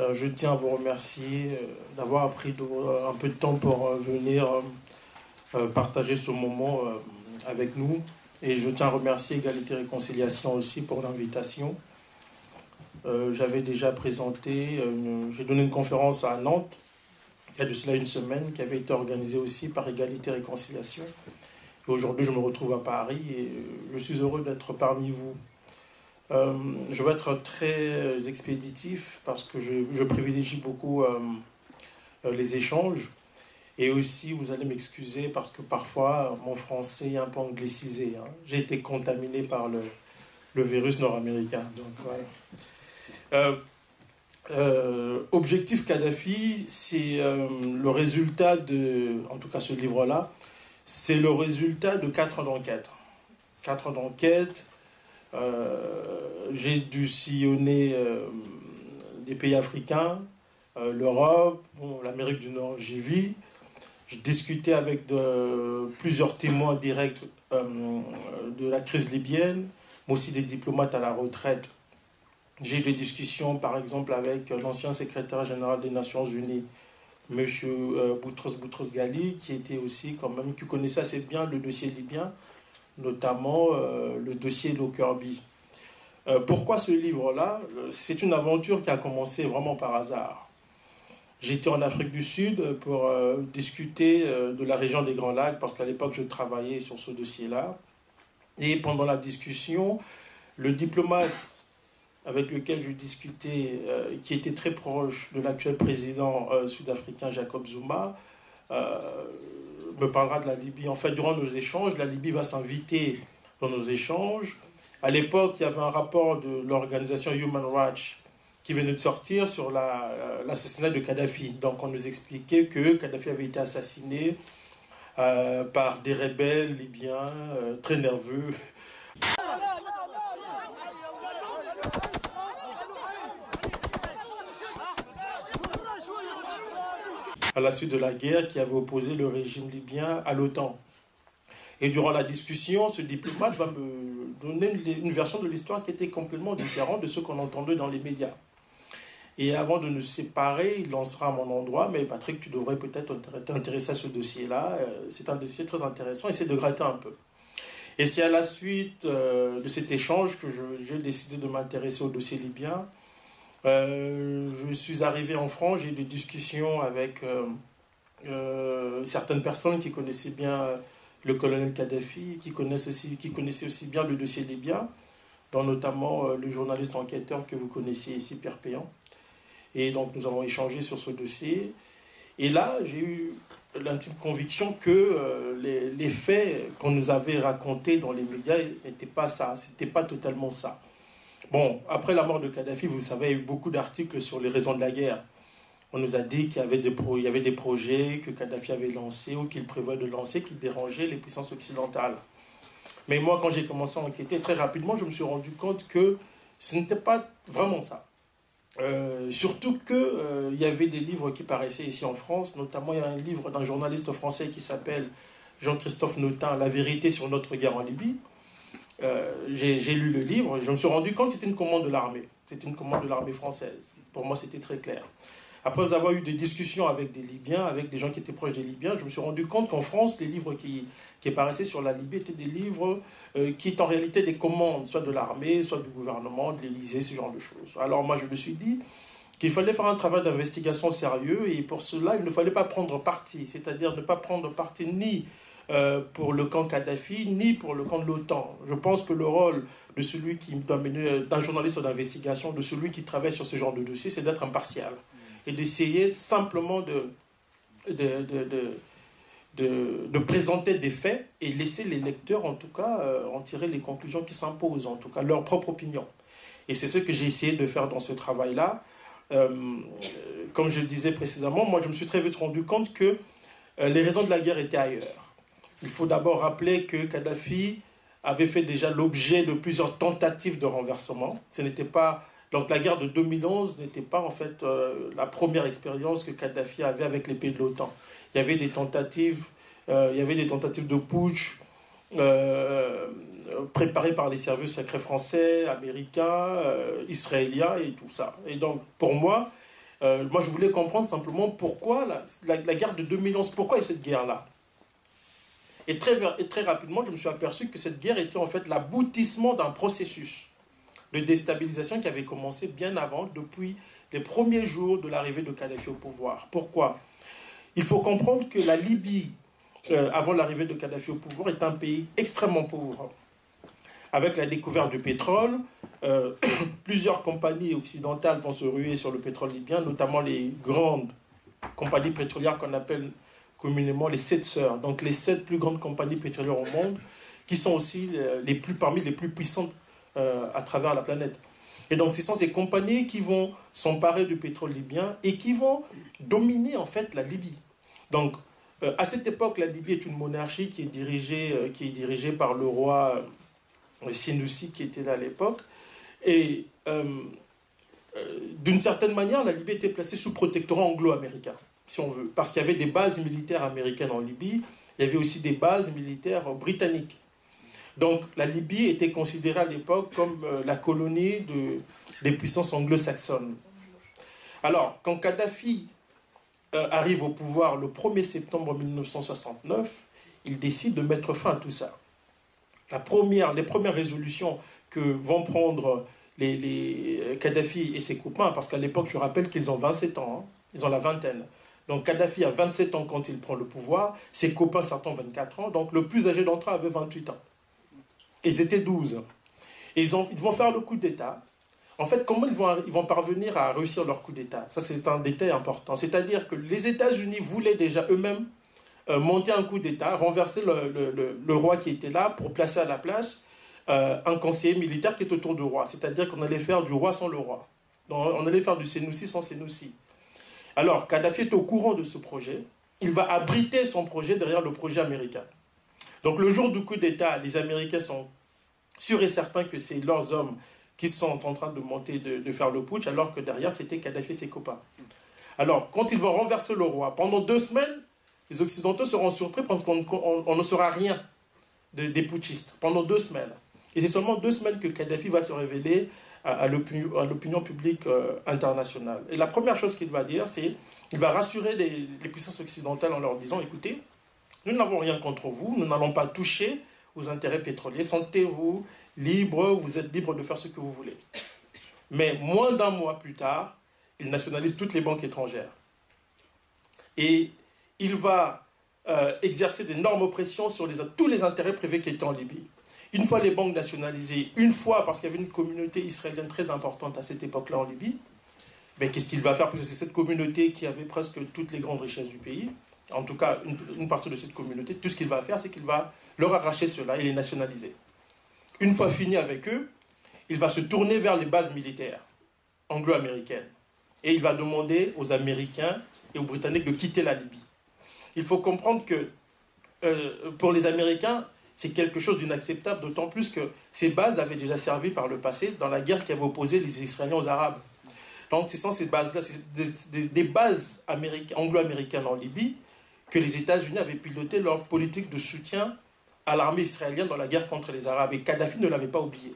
Euh, je tiens à vous remercier euh, d'avoir pris un peu de temps pour euh, venir partager ce moment avec nous. Et je tiens à remercier Égalité Réconciliation aussi pour l'invitation. J'avais déjà présenté, j'ai donné une conférence à Nantes il y a de cela une semaine qui avait été organisée aussi par Égalité Réconciliation. Et aujourd'hui, je me retrouve à Paris et je suis heureux d'être parmi vous. Euh, je vais être très expéditif parce que je, privilégie beaucoup euh, euh, les échanges. Et aussi, vous allez m'excuser parce que parfois, mon français est un peu anglicisé. Hein. J'ai été contaminé par le, le virus nord-américain. Donc, voilà. Objectif Kadhafi, c'est le résultat de, en tout cas ce livre-là, c'est le résultat de quatre ans d'enquête. Quatre ans d'enquête j'ai dû sillonner euh, des pays africains, euh, l'Europe, l'Amérique du Nord, j'y vis. J'ai discuté avec plusieurs témoins directs de la crise libyenne, mais aussi des diplomates à la retraite. J'ai eu des discussions, par exemple, avec l'ancien secrétaire général des Nations Unies, M. Boutros Boutros Ghali, qui était aussi quand même, qui connaissait assez bien le dossier libyen, notamment euh, le dossier Lockerbie. Euh, pourquoi ce livre-là? C'est une aventure qui a commencé vraiment par hasard. J'étais en Afrique du Sud pour euh, discuter de la région des Grands Lacs, parce qu'à l'époque, je travaillais sur ce dossier-là. Et pendant la discussion, le diplomate avec lequel je discutais, qui était très proche de l'actuel président sud-africain Jacob Zuma, me parlera de la Libye. En fait, durant nos échanges, la Libye va s'inviter dans nos échanges. À l'époque, il y avait un rapport de l'organisation Human Rights qui venait de sortir sur euh, l'assassinat de Kadhafi. Donc, on nous expliquait que Kadhafi avait été assassiné euh, par des rebelles libyens euh, très nerveux. À la suite de la guerre qui avait opposé le régime libyen à l'OTAN. Et durant la discussion, ce diplomate va me donner une version de l'histoire qui était complètement différente de ce qu'on entendait dans les médias. Et avant de nous séparer, il lancera à mon endroit, mais Patrick, tu devrais peut-être t'intéresser à ce dossier-là. Euh, c'est un dossier très intéressant, essaie de gratter un peu. Et c'est à la suite euh, de cet échange que j'ai décidé de m'intéresser au dossier libyen. Euh, je suis arrivé en France, j'ai eu des discussions avec euh, euh, certaines personnes qui connaissaient bien le colonel Kadhafi, qui, connaissaient aussi bien le dossier libyen, dont notamment le journaliste enquêteur que vous connaissez ici, Pierre Péan. Et donc nous avons échangé sur ce dossier. Et là, j'ai eu l'intime conviction que les, les, faits qu'on nous avait racontés dans les médias n'étaient pas ça, c'était pas totalement ça. Bon, après la mort de Kadhafi, vous savez, il y a eu beaucoup d'articles sur les raisons de la guerre. On nous a dit qu'il y avait des, projets que Kadhafi avait lancés ou qu'il prévoit de lancer qui dérangeaient les puissances occidentales. Mais moi, quand j'ai commencé à enquêter, très rapidement, je me suis rendu compte que ce n'était pas vraiment ça. Euh, surtout qu'il euh, y avait des livres qui paraissaient ici en France, notamment il y a un livre d'un journaliste français qui s'appelle Jean-Christophe Notin, La vérité sur notre guerre en Libye, euh, j'ai lu le livre je me suis rendu compte que c'était une commande de l'armée. C'était une commande de l'armée française. Pour moi, c'était très clair. Après avoir eu des discussions avec des Libyens, avec des gens qui étaient proches des Libyens, je me suis rendu compte qu'en France, les livres qui, qui paraissaient sur la Libye étaient des livres euh, qui étaient en réalité des commandes, soit de l'armée, soit du gouvernement, de l'Élysée, ce genre de choses. Alors moi, je me suis dit qu'il fallait faire un travail d'investigation sérieux et pour cela, il ne fallait pas prendre parti, c'est-à-dire ne pas prendre parti ni euh, pour le camp Kadhafi, ni pour le camp de l'OTAN. Je pense que le rôle de celui qui d'un journaliste d'investigation, de celui qui travaille sur ce genre de dossier, c'est d'être impartial et d'essayer simplement de de, de, de, présenter des faits et laisser les lecteurs, en tout cas, euh, en tirer les conclusions qui s'imposent, en tout cas, leur propre opinion. Et c'est ce que j'ai essayé de faire dans ce travail-là. Euh, comme je le disais précédemment, moi, je me suis très vite rendu compte que les raisons de la guerre étaient ailleurs. Il faut d'abord rappeler que Kadhafi avait fait déjà l'objet de plusieurs tentatives de renversement. Ce n'était pas donc la guerre de 2011 n'était pas en fait euh, la première expérience que Kadhafi avait avec les pays de l'OTAN. Il y avait des tentatives, euh, il y avait des tentatives de putsch euh, préparées par les services secrets français, américains, israéliens et tout ça. Et donc pour moi, moi, je voulais comprendre simplement pourquoi la, guerre de 2011, pourquoi cette guerre-là? Et très, rapidement, je me suis aperçu que cette guerre était en fait l'aboutissement d'un processus de déstabilisation qui avait commencé bien avant, depuis les premiers jours de l'arrivée de Kadhafi au pouvoir. Pourquoi? Il faut comprendre que la Libye, euh, avant l'arrivée de Kadhafi au pouvoir, est un pays extrêmement pauvre. Avec la découverte du pétrole, euh, plusieurs compagnies occidentales vont se ruer sur le pétrole libyen, notamment les grandes compagnies pétrolières qu'on appelle communément les sept sœurs, donc les sept plus grandes compagnies pétrolières au monde, qui sont aussi euh, les plus, parmi les plus puissantes à travers la planète. Et donc, ce sont ces compagnies qui vont s'emparer du pétrole libyen et qui vont dominer en fait la Libye. Donc, euh, à cette époque, la Libye est une monarchie qui est dirigée, euh, qui est dirigée par le roi euh, Sinoussi qui était là à l'époque. Et d'une certaine manière, la Libye était placée sous protectorat anglo-américain, parce qu'il y avait des bases militaires américaines en Libye, il y avait aussi des bases militaires britanniques. Donc la Libye était considérée à l'époque comme la colonie de, des puissances anglo-saxonnes. Alors, quand Kadhafi euh, arrive au pouvoir le 1er septembre 1969, il décide de mettre fin à tout ça. La première, les premières résolutions que vont prendre les euh, Kadhafi et ses copains, parce qu'à l'époque, je rappelle qu'ils ont 27 ans, hein, ils ont la vingtaine. Donc Kadhafi a 27 ans quand il prend le pouvoir, ses copains certains 24 ans, donc le plus âgé d'entre eux avait 28 ans. Ils étaient 12. Et ils, ont, ils vont faire le coup d'État. En fait, comment ils vont, parvenir à réussir leur coup d'État? Ça, c'est un détail important. C'est-à-dire que les États-Unis voulaient déjà eux-mêmes euh, monter un coup d'État, renverser le, roi qui était là pour placer à la place euh, un conseiller militaire qui est autour du roi. C'est-à-dire qu'on allait faire du roi sans le roi. On allait faire du Sénoussi sans Sénoussi. Alors, Kadhafi est au courant de ce projet. Il va abriter son projet derrière le projet américain. Donc, le jour du coup d'État, les Américains sont sûrs et certains que c'est leurs hommes qui sont en train de monter, de, faire le putsch, alors que derrière, c'était Kadhafi et ses copains. Alors, quand ils vont renverser le roi, pendant deux semaines, les Occidentaux seront surpris parce qu'on ne saura rien des putschistes, pendant deux semaines. Et c'est seulement deux semaines que Kadhafi va se révéler à, l'opinion publique euh, internationale. Et la première chose qu'il va dire, c'est qu'il va rassurer les, les, puissances occidentales en leur disant, écoutez, nous n'avons rien contre vous, nous n'allons pas toucher aux intérêts pétroliers, sentez-vous libre, vous êtes libre de faire ce que vous voulez. Mais moins d'un mois plus tard, il nationalise toutes les banques étrangères. Et il va euh, exercer d'énormes pressions sur tous les intérêts privés qui étaient en Libye. Une fois les banques nationalisées, une fois parce qu'il y avait une communauté israélienne très importante à cette époque-là en Libye, ben, qu'est-ce qu'il va faire? Parce que c'est cette communauté qui avait presque toutes les grandes richesses du pays, en tout cas une, une partie de cette communauté, tout ce qu'il va faire, c'est qu'il va leur arracher cela et les nationaliser. Une fois fini avec eux, il va se tourner vers les bases militaires anglo-américaines. Et il va demander aux Américains et aux Britanniques de quitter la Libye. Il faut comprendre que euh, pour les Américains, c'est quelque chose d'inacceptable, d'autant plus que ces bases avaient déjà servi par le passé dans la guerre qui avait opposé les Israéliens aux Arabes. Donc ce sont ces bases-là, des, bases anglo-américaines en Libye que les États-Unis avaient piloté leur politique de soutien à l'armée israélienne dans la guerre contre les Arabes. Et Kadhafi ne l'avait pas oublié.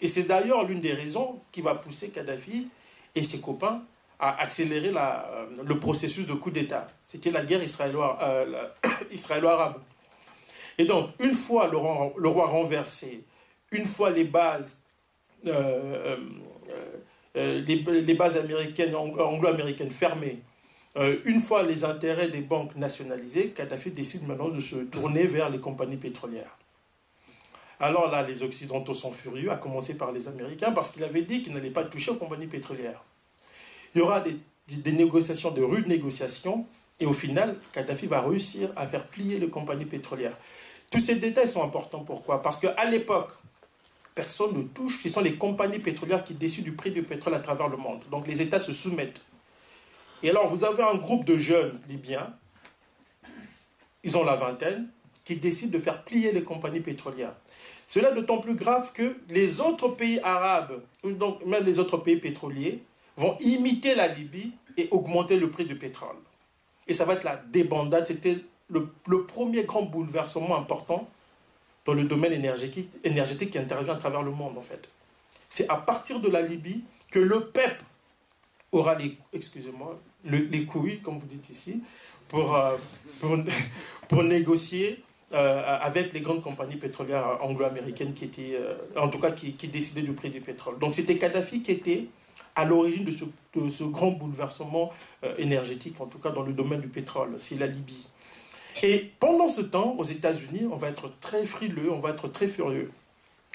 Et c'est d'ailleurs l'une des raisons qui va pousser Kadhafi et ses copains à accélérer euh, le processus de coup d'État. C'était la guerre euh, israélo-arabe. Et donc, une fois le, roi renversé, une fois les bases, euh, les, les, bases américaines, anglo-américaines fermées, euh, une fois les intérêts des banques nationalisés, Kadhafi décide maintenant de se tourner vers les compagnies pétrolières. Alors là, les Occidentaux sont furieux, à commencer par les Américains, parce qu'il avait dit qu'il n'allait pas toucher aux compagnies pétrolières. Il y aura des, des, négociations, de rudes négociations, et au final, Kadhafi va réussir à faire plier les compagnies pétrolières. Tous ces détails sont importants. Pourquoi? Parce qu'à l'époque, personne ne touche. Ce sont les compagnies pétrolières qui décident du prix du pétrole à travers le monde. Donc les États se soumettent. Et alors, vous avez un groupe de jeunes libyens, ils ont la vingtaine, qui décident de faire plier les compagnies pétrolières. Cela d'autant plus grave que les autres pays arabes, donc même les autres pays pétroliers, vont imiter la Libye et augmenter le prix du pétrole. Et ça va être la débandade. C'était le, premier grand bouleversement important dans le domaine énergétique, qui intervient à travers le monde, en fait. C'est à partir de la Libye que le PEP aura les, excusez-moi, les couilles, comme vous dites ici, pour, euh, pour, négocier euh, avec les grandes compagnies pétrolières anglo-américaines qui étaient, euh, en tout cas, qui, décidaient du prix du pétrole. Donc c'était Kadhafi qui était à l'origine de ce, grand bouleversement énergétique, en tout cas dans le domaine du pétrole, c'est la Libye. Et pendant ce temps, aux États-Unis, on va être très frileux, on va être très furieux.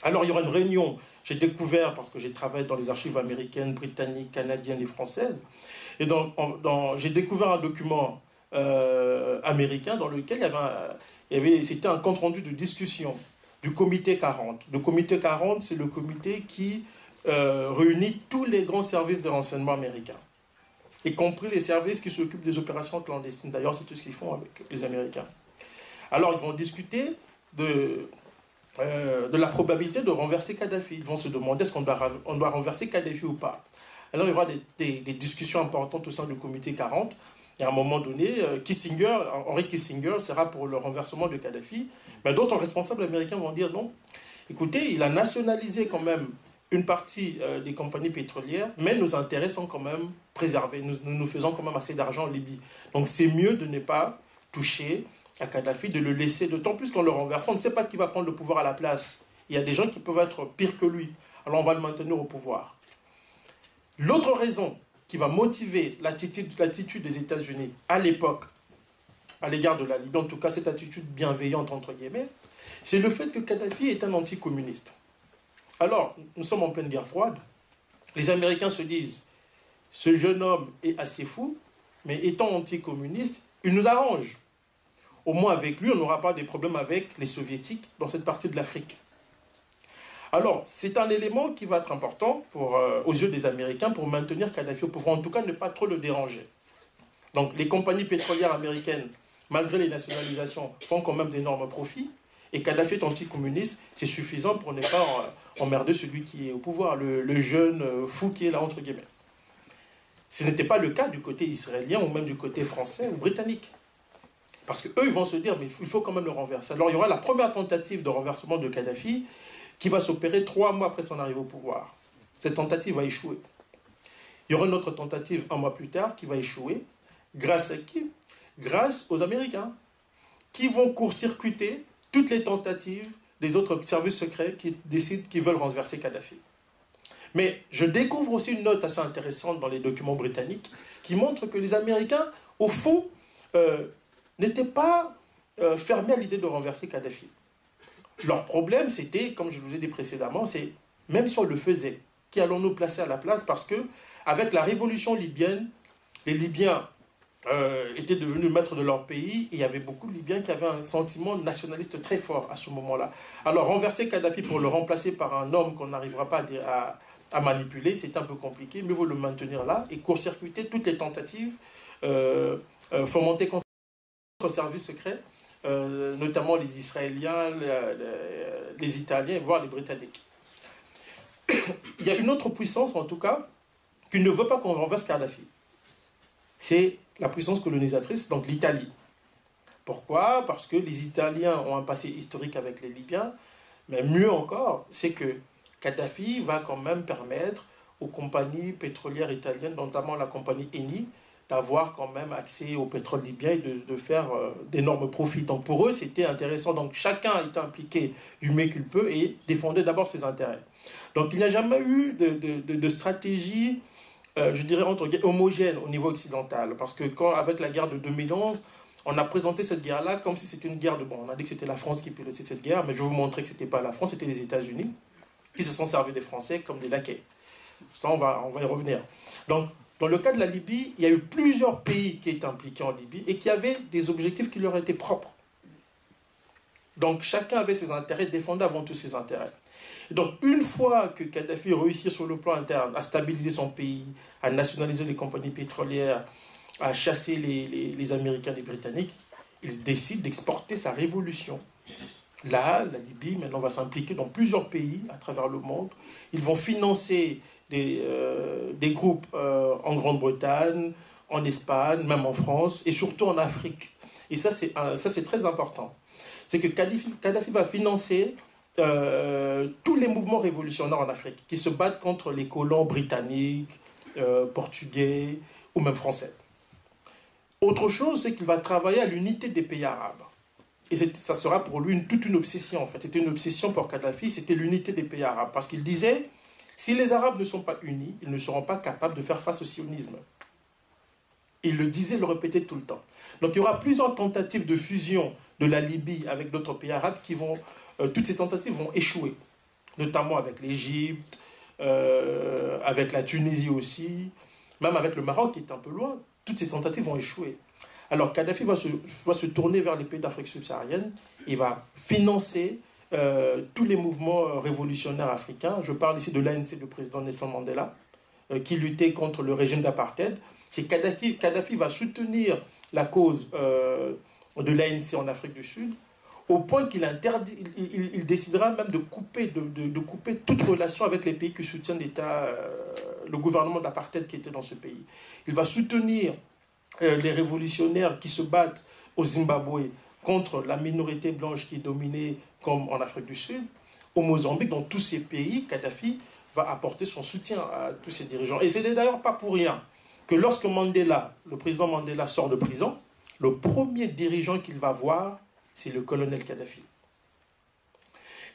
Alors il y aura une réunion, j'ai découvert, parce que j'ai travaillé dans les archives américaines, britanniques, canadiennes et françaises, et j'ai découvert un document euh, américain dans lequel il y avait, c'était un compte rendu de discussion du comité 40. Le comité 40, c'est le comité qui euh, réunit tous les grands services de renseignement américains, y compris les services qui s'occupent des opérations clandestines. D'ailleurs, c'est tout ce qu'ils font avec les Américains. Alors, ils vont discuter de, euh, de la probabilité de renverser Kadhafi. Ils vont se demander est-ce qu'on doit, on doit renverser Kadhafi ou pas. Alors, il y aura des, des, discussions importantes au sein du comité 40. Et à un moment donné, euh, Kissinger, Henry Kissinger sera pour le renversement de Kadhafi. Mais d'autres responsables américains vont dire non. Écoutez, il a nationalisé quand même une partie euh, des compagnies pétrolières, mais nos intérêts sont quand même préservés. Nous, nous, faisons quand même assez d'argent en Libye. Donc c'est mieux de ne pas toucher à Kadhafi, de le laisser, d'autant plus qu'en le renversant, on ne sait pas qui va prendre le pouvoir à la place. Il y a des gens qui peuvent être pires que lui. Alors on va le maintenir au pouvoir. L'autre raison qui va motiver l'attitude des États-Unis à l'époque, à l'égard de la Libye, en tout cas cette attitude bienveillante entre guillemets, c'est le fait que Kadhafi est un anticommuniste. Alors, nous sommes en pleine guerre froide. Les Américains se disent, ce jeune homme est assez fou, mais étant anticommuniste, il nous arrange. Au moins avec lui, on n'aura pas de problèmes avec les soviétiques dans cette partie de l'Afrique. Alors, c'est un élément qui va être important euh, aux yeux des Américains pour maintenir Kadhafi au pouvoir, en tout cas ne pas trop le déranger. Donc, les compagnies pétrolières américaines, malgré les nationalisations, font quand même d'énormes profits. Et Kadhafi est anticommuniste, c'est suffisant pour ne pas emmerder celui qui est au pouvoir, le, jeune euh, fou qui est là, entre guillemets. Ce n'était pas le cas du côté israélien ou même du côté français ou britannique. Parce qu'eux, ils vont se dire, mais il faut quand même le renverser. Alors il y aura la première tentative de renversement de Kadhafi, qui va s'opérer trois mois après son arrivée au pouvoir. Cette tentative va échouer. Il y aura une autre tentative un mois plus tard qui va échouer. Grâce à qui? Grâce aux Américains, qui vont court-circuiter toutes les tentatives des autres services secrets qui décident qu'ils veulent renverser Kadhafi. Mais je découvre aussi une note assez intéressante dans les documents britanniques qui montre que les Américains, au fond, euh, n'étaient pas euh, fermés à l'idée de renverser Kadhafi. Leur problème, c'était, comme je vous ai dit précédemment, c'est même si on le faisait, qui allons-nous placer à la place Parce que avec la révolution libyenne, les Libyens euh, étaient devenus maîtres de leur pays il y avait beaucoup de Libyens qui avaient un sentiment nationaliste très fort à ce moment-là. Alors renverser Kadhafi pour le remplacer par un homme qu'on n'arrivera pas à, manipuler, c'est un peu compliqué, mais vous le maintenir là et court-circuiter toutes les tentatives euh, euh fomentées contre le service secret euh, notamment les Israéliens, les, Italiens, voire les Britanniques. Il y a une autre puissance, en tout cas, qui ne veut pas qu'on renverse Kadhafi. C'est la puissance colonisatrice, donc l'Italie. Pourquoi? Parce que les Italiens ont un passé historique avec les Libyens, mais mieux encore, c'est que Kadhafi va quand même permettre aux compagnies pétrolières italiennes, notamment la compagnie Eni, d'avoir quand même accès au pétrole libyen et de, faire euh, d'énormes profits. Donc pour eux, c'était intéressant. Donc chacun était impliqué du mieux qu'il peut et défendait d'abord ses intérêts. Donc il n'y a jamais eu de, stratégie, euh, je dirais, entre homogène au niveau occidental. Parce que quand, avec la guerre de 2011, on a présenté cette guerre-là comme si c'était une guerre de... Bon, on a dit que c'était la France qui pilotait cette guerre, mais je vais vous montrer que ce n'était pas la France, c'était les États-Unis qui se sont servis des Français comme des laquais. Ça, on va, on va y revenir. Donc, dans le cas de la Libye, il y a eu plusieurs pays qui étaient impliqués en Libye et qui avaient des objectifs qui leur étaient propres. Donc chacun avait ses intérêts, défendait avant tout ses intérêts. donc une fois que Kadhafi réussit sur le plan interne à stabiliser son pays, à nationaliser les compagnies pétrolières, à chasser les, Américains et les Britanniques, il décide d'exporter sa révolution. Là, la Libye maintenant va s'impliquer dans plusieurs pays à travers le monde. Ils vont financer des, euh, groupes euh, en Grande-Bretagne, en Espagne, même en France, et surtout en Afrique. Et ça, c'est très important. C'est que Kadhafi, va financer euh, tous les mouvements révolutionnaires en Afrique qui se battent contre les colons britanniques, euh, portugais ou même français. Autre chose, c'est qu'il va travailler à l'unité des pays arabes. Et ça sera pour lui toute une obsession, en fait. C'était une obsession pour Kadhafi, c'était l'unité des pays arabes. Parce qu'il disait, si les Arabes ne sont pas unis, ils ne seront pas capables de faire face au sionisme. Il le disait, le répétait tout le temps. Donc il y aura plusieurs tentatives de fusion de la Libye avec d'autres pays arabes qui vont, euh, toutes ces tentatives vont échouer, notamment avec l'Égypte, euh, avec la Tunisie aussi, même avec le Maroc qui est un peu loin. Toutes ces tentatives vont échouer. Alors Kadhafi va se, va se tourner vers les pays d'Afrique subsaharienne, il va financer euh, tous les mouvements révolutionnaires africains. Je parle ici de l'ANC du président Nelson Mandela, qui luttait contre le régime d'apartheid. C'est Kadhafi, Kadhafi va soutenir la cause de l'ANC en Afrique du Sud, au point qu'il interdit, il, décidera même de couper, de, couper toute relation avec les pays qui soutiennent l'État, euh, le gouvernement d'apartheid qui était dans ce pays. Il va soutenir euh, les révolutionnaires qui se battent au Zimbabwe contre la minorité blanche qui est dominée comme en Afrique du Sud. Au Mozambique, dans tous ces pays, Kadhafi va apporter son soutien à tous ces dirigeants. Et ce n'est d'ailleurs pas pour rien que lorsque Mandela, le président Mandela sort de prison, le premier dirigeant qu'il va voir, c'est le colonel Kadhafi.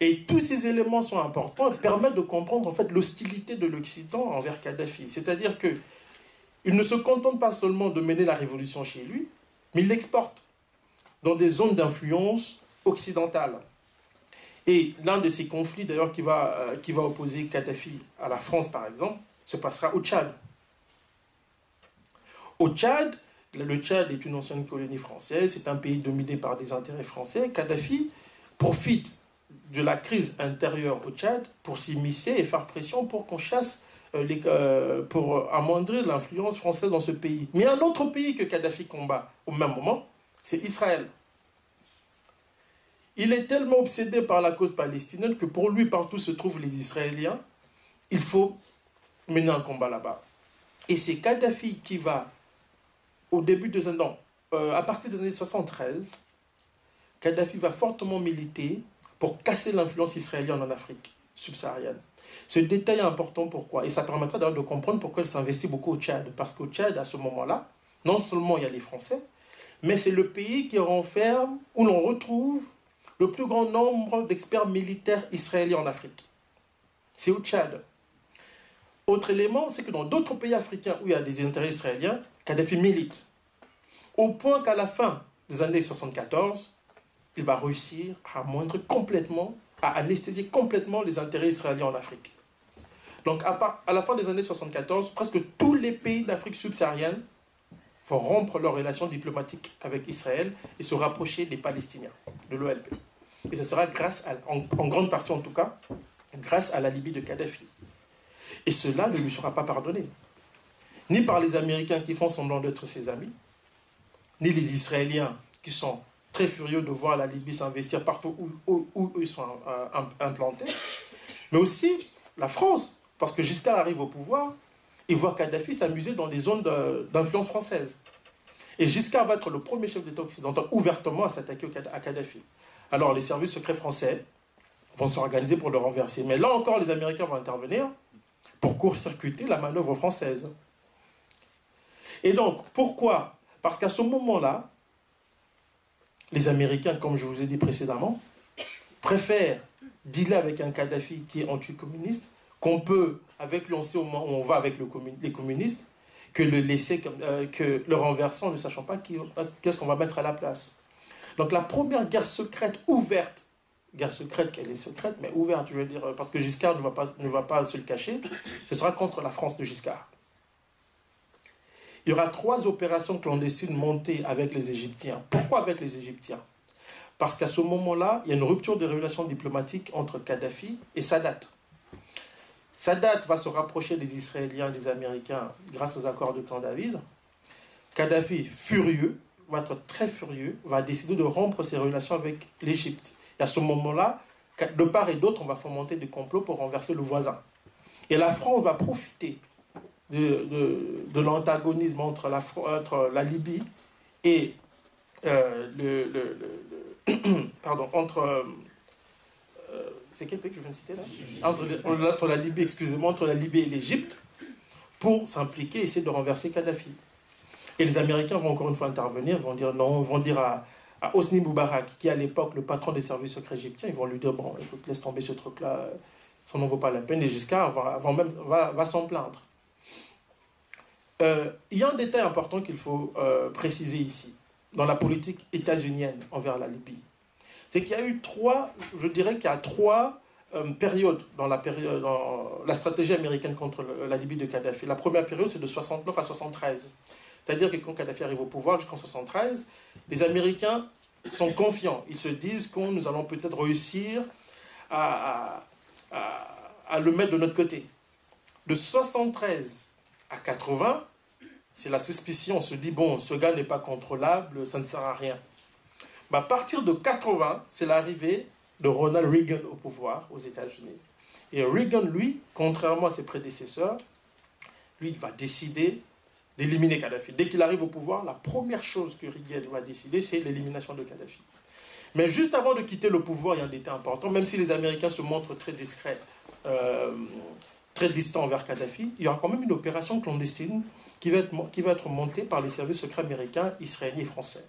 Et tous ces éléments sont importants et permettent de comprendre en fait l'hostilité de l'Occident envers Kadhafi. C'est-à-dire que il ne se contente pas seulement de mener la révolution chez lui, mais il l'exporte dans des zones d'influence occidentale. Et l'un de ces conflits d'ailleurs qui va, euh, qui va opposer Kadhafi à la France par exemple se passera au Tchad. Au Tchad, le Tchad est une ancienne colonie française, c'est un pays dominé par des intérêts français. Kadhafi profite de la crise intérieure au Tchad pour s'immiscer et faire pression pour qu'on chasse, euh, euh, pour amoindrir l'influence française dans ce pays. Mais un autre pays que Kadhafi combat au même moment, c'est Israël. Il est tellement obsédé par la cause palestinienne que pour lui, partout se trouvent les Israéliens, il faut mener un combat là-bas. Et c'est Kadhafi qui va au début des années, euh, à partir des années 73, Kadhafi va fortement militer pour casser l'influence israélienne en Afrique subsaharienne. Ce détail est important pourquoi? Et ça permettra d'ailleurs de comprendre pourquoi il s'investit beaucoup au Tchad. Parce qu'au Tchad, à ce moment-là, non seulement il y a les Français, mais c'est le pays qui renferme, où l'on retrouve le plus grand nombre d'experts militaires israéliens en Afrique. C'est au Tchad. Autre élément, c'est que dans d'autres pays africains où il y a des intérêts israéliens, Kadhafi milite. Au point qu'à la fin des années 74, il va réussir à moindre complètement, à anesthésier complètement les intérêts israéliens en Afrique. Donc à, la fin des années 74, presque tous les pays d'Afrique subsaharienne vont rompre leurs relations diplomatiques avec Israël et se rapprocher des Palestiniens, de l'OLP. Et ce sera grâce, à, en, en grande partie en tout cas, grâce à la Libye de Kadhafi. Et cela ne lui sera pas pardonné ni par les Américains qui font semblant d'être ses amis, ni les Israéliens qui sont très furieux de voir la Libye s'investir partout où, ils sont euh, implantés, mais aussi la France, parce que Giscard arrive au pouvoir, il voit Kadhafi s'amuser dans des zones d'influence française. Et Giscard va être le premier chef d'État occidental ouvertement à s'attaquer à Kadhafi. Alors les services secrets français vont s'organiser pour le renverser. Mais là encore, les Américains vont intervenir pour court-circuiter la manœuvre française. Et donc, pourquoi? Parce qu'à ce moment-là, les Américains, comme je vous ai dit précédemment, préfèrent dealer avec un Kadhafi qui est anticommuniste, qu'on peut, avec lui, on sait où on va avec les communistes, que le laisser, euh, que le renversant, ne sachant pas qu'est-ce qu'on va mettre à la place. Donc la première guerre secrète ouverte, guerre secrète qu'elle est secrète, mais ouverte, je veux dire, parce que Giscard ne va pas, ne va pas se le cacher, ce sera contre la France de Giscard il y aura trois opérations clandestines montées avec les Égyptiens. Pourquoi avec les Égyptiens? Parce qu'à ce moment-là, il y a une rupture des relations diplomatiques entre Kadhafi et Sadat. Sadat va se rapprocher des Israéliens et des Américains grâce aux accords de Camp David. Kadhafi, furieux, va être très furieux, va décider de rompre ses relations avec l'Égypte. Et à ce moment-là, de part et d'autre, on va fomenter des complots pour renverser le voisin. Et la France va profiter de, de, l'antagonisme entre la, entre la Libye et euh, le, le, pardon, entre euh, c'est quel pays que je viens de citer là? Entre, entre, la Libye, excusez-moi, entre la Libye et l'Égypte, pour s'impliquer, essayer de renverser Kadhafi. Et les Américains vont encore une fois intervenir, vont dire non, vont dire à, à Hosni Moubarak, qui est à l'époque le patron des services secrets égyptiens, ils vont lui dire bon, écoute, laisse tomber ce truc-là, ça n'en vaut pas la peine. Et Giscard va, même, va, va s'en plaindre. Euh, il y a un détail important qu'il faut euh, préciser ici, dans la politique états-unienne envers la Libye. C'est qu'il y a eu trois, je dirais qu'il y a trois euh, périodes dans la, période, la stratégie américaine contre la Libye de Kadhafi. La première période, c'est de 69 à 73. C'est-à-dire que quand Kadhafi arrive au pouvoir jusqu'en 73, les Américains sont confiants. Ils se disent que nous allons peut-être réussir à, à, le mettre de notre côté. De 73 à 80, c'est la suspicion. On se dit, bon, ce gars n'est pas contrôlable, ça ne sert à rien. Mais à partir de 80, c'est l'arrivée de Ronald Reagan au pouvoir aux États-Unis. Et Reagan, lui, contrairement à ses prédécesseurs, lui, il va décider d'éliminer Kadhafi. Dès qu'il arrive au pouvoir, la première chose que Reagan va décider, c'est l'élimination de Kadhafi. Mais juste avant de quitter le pouvoir, il y a un détail important, même si les Américains se montrent très discrets, euh, très distants envers Kadhafi, il y aura quand même une opération clandestine qui va, être, montée par les services secrets américains, israéliens et français.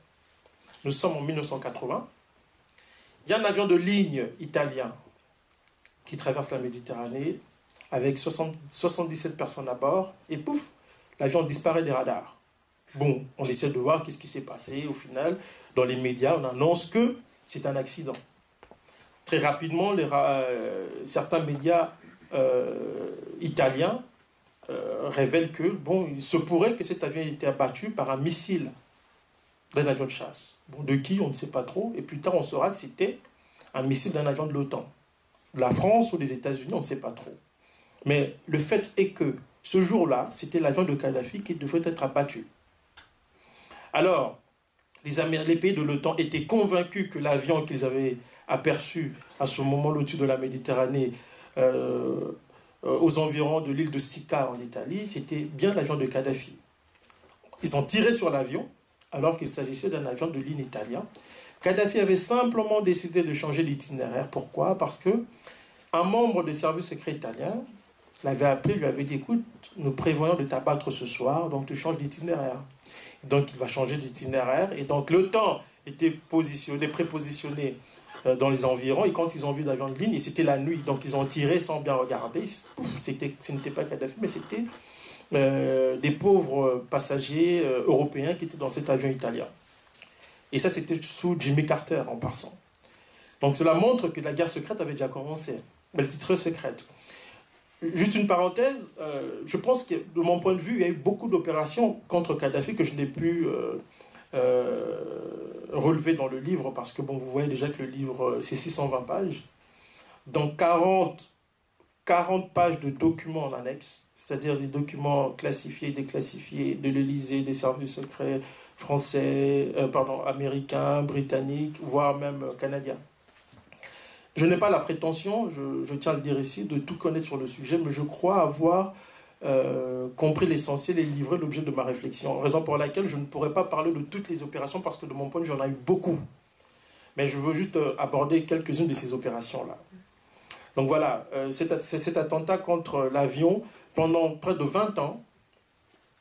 Nous sommes en 1980. Il y a un avion de ligne italien qui traverse la Méditerranée avec 77 personnes à bord, et pouf, l'avion disparaît des radars. Bon, on essaie de voir qu'est-ce qui s'est passé. Au final, dans les médias, on annonce que c'est un accident. Très rapidement, euh, certains médias euh, italiens euh, révèlent que, bon, il se pourrait que cet avion ait été abattu par un missile d'un avion de chasse. Bon, de qui, on ne sait pas trop. Et plus tard, on saura que c'était un missile d'un avion de l'OTAN. La France ou des États-Unis, on ne sait pas trop. Mais le fait est que ce jour-là, c'était l'avion de Kadhafi qui devait être abattu. Alors, les, pays de l'OTAN étaient convaincus que l'avion qu'ils avaient aperçu à ce moment au-dessus de la Méditerranée, euh, aux environs de l'île de Stika en Italie, c'était bien l'avion de Kadhafi. Ils ont tiré sur l'avion alors qu'il s'agissait d'un avion de ligne italien. Kadhafi avait simplement décidé de changer d'itinéraire. Pourquoi? Parce que un membre des services secrets italiens l'avait appelé, lui avait dit écoute, nous prévoyons de t'abattre ce soir, donc tu changes d'itinéraire. Donc il va changer d'itinéraire. Et donc le temps était positionné, prépositionné euh, dans les environs. Et quand ils ont vu l'avion de ligne, c'était la nuit. Donc ils ont tiré sans bien regarder. C'était, ce n'était pas Kadhafi, mais c'était euh, des pauvres passagers euh, européens qui étaient dans cet avion italien. Et ça, c'était sous Jimmy Carter en passant. Donc cela montre que la guerre secrète avait déjà commencé. Mais le titre secrète. Juste une parenthèse, euh, je pense que de mon point de vue, il y a eu beaucoup d'opérations contre Kadhafi que je n'ai pu euh, euh, relever dans le livre parce que bon, vous voyez déjà que le livre, c'est 620 pages. Donc 40, 40 pages de documents en annexe, c'est-à-dire des documents classifiés, déclassifiés de l'Élysée, des services secrets français, pardon, américains, britanniques, voire même canadiens. Je n'ai pas la prétention, je, tiens à le dire ici, de tout connaître sur le sujet, mais je crois avoir euh, compris l'essentiel et livré l'objet de ma réflexion. Raison pour laquelle je ne pourrais pas parler de toutes les opérations parce que de mon point de vue, j'en ai eu beaucoup. Mais je veux juste euh, aborder quelques-unes de ces opérations-là. Donc voilà, euh, c'est cet attentat contre l'avion. Pendant près de 20 ans,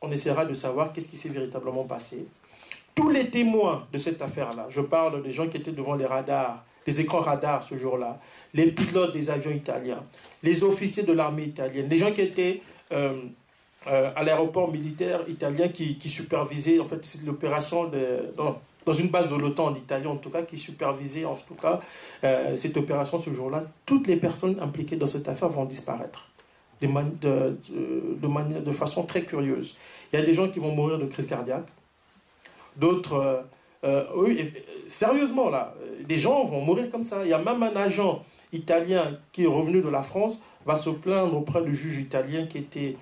on essaiera de savoir qu'est-ce qui s'est véritablement passé. Tous les témoins de cette affaire-là, je parle des gens qui étaient devant les radars, les écrans radars ce jour-là, les pilotes des avions italiens, les officiers de l'armée italienne, les gens qui étaient à l'aéroport militaire italien qui, supervisaient en fait l'opération dans, une base de l'OTAN en Italie en tout cas, qui supervisait en tout cas euh, cette opération ce jour-là. Toutes les personnes impliquées dans cette affaire vont disparaître de, de, de, façon très curieuse. Il y a des gens qui vont mourir de crise cardiaque, d'autres euh, oui, sérieusement, là, des gens vont mourir comme ça. Il y a même un agent italien qui est revenu de la France, va se plaindre auprès du juge italien qui, était,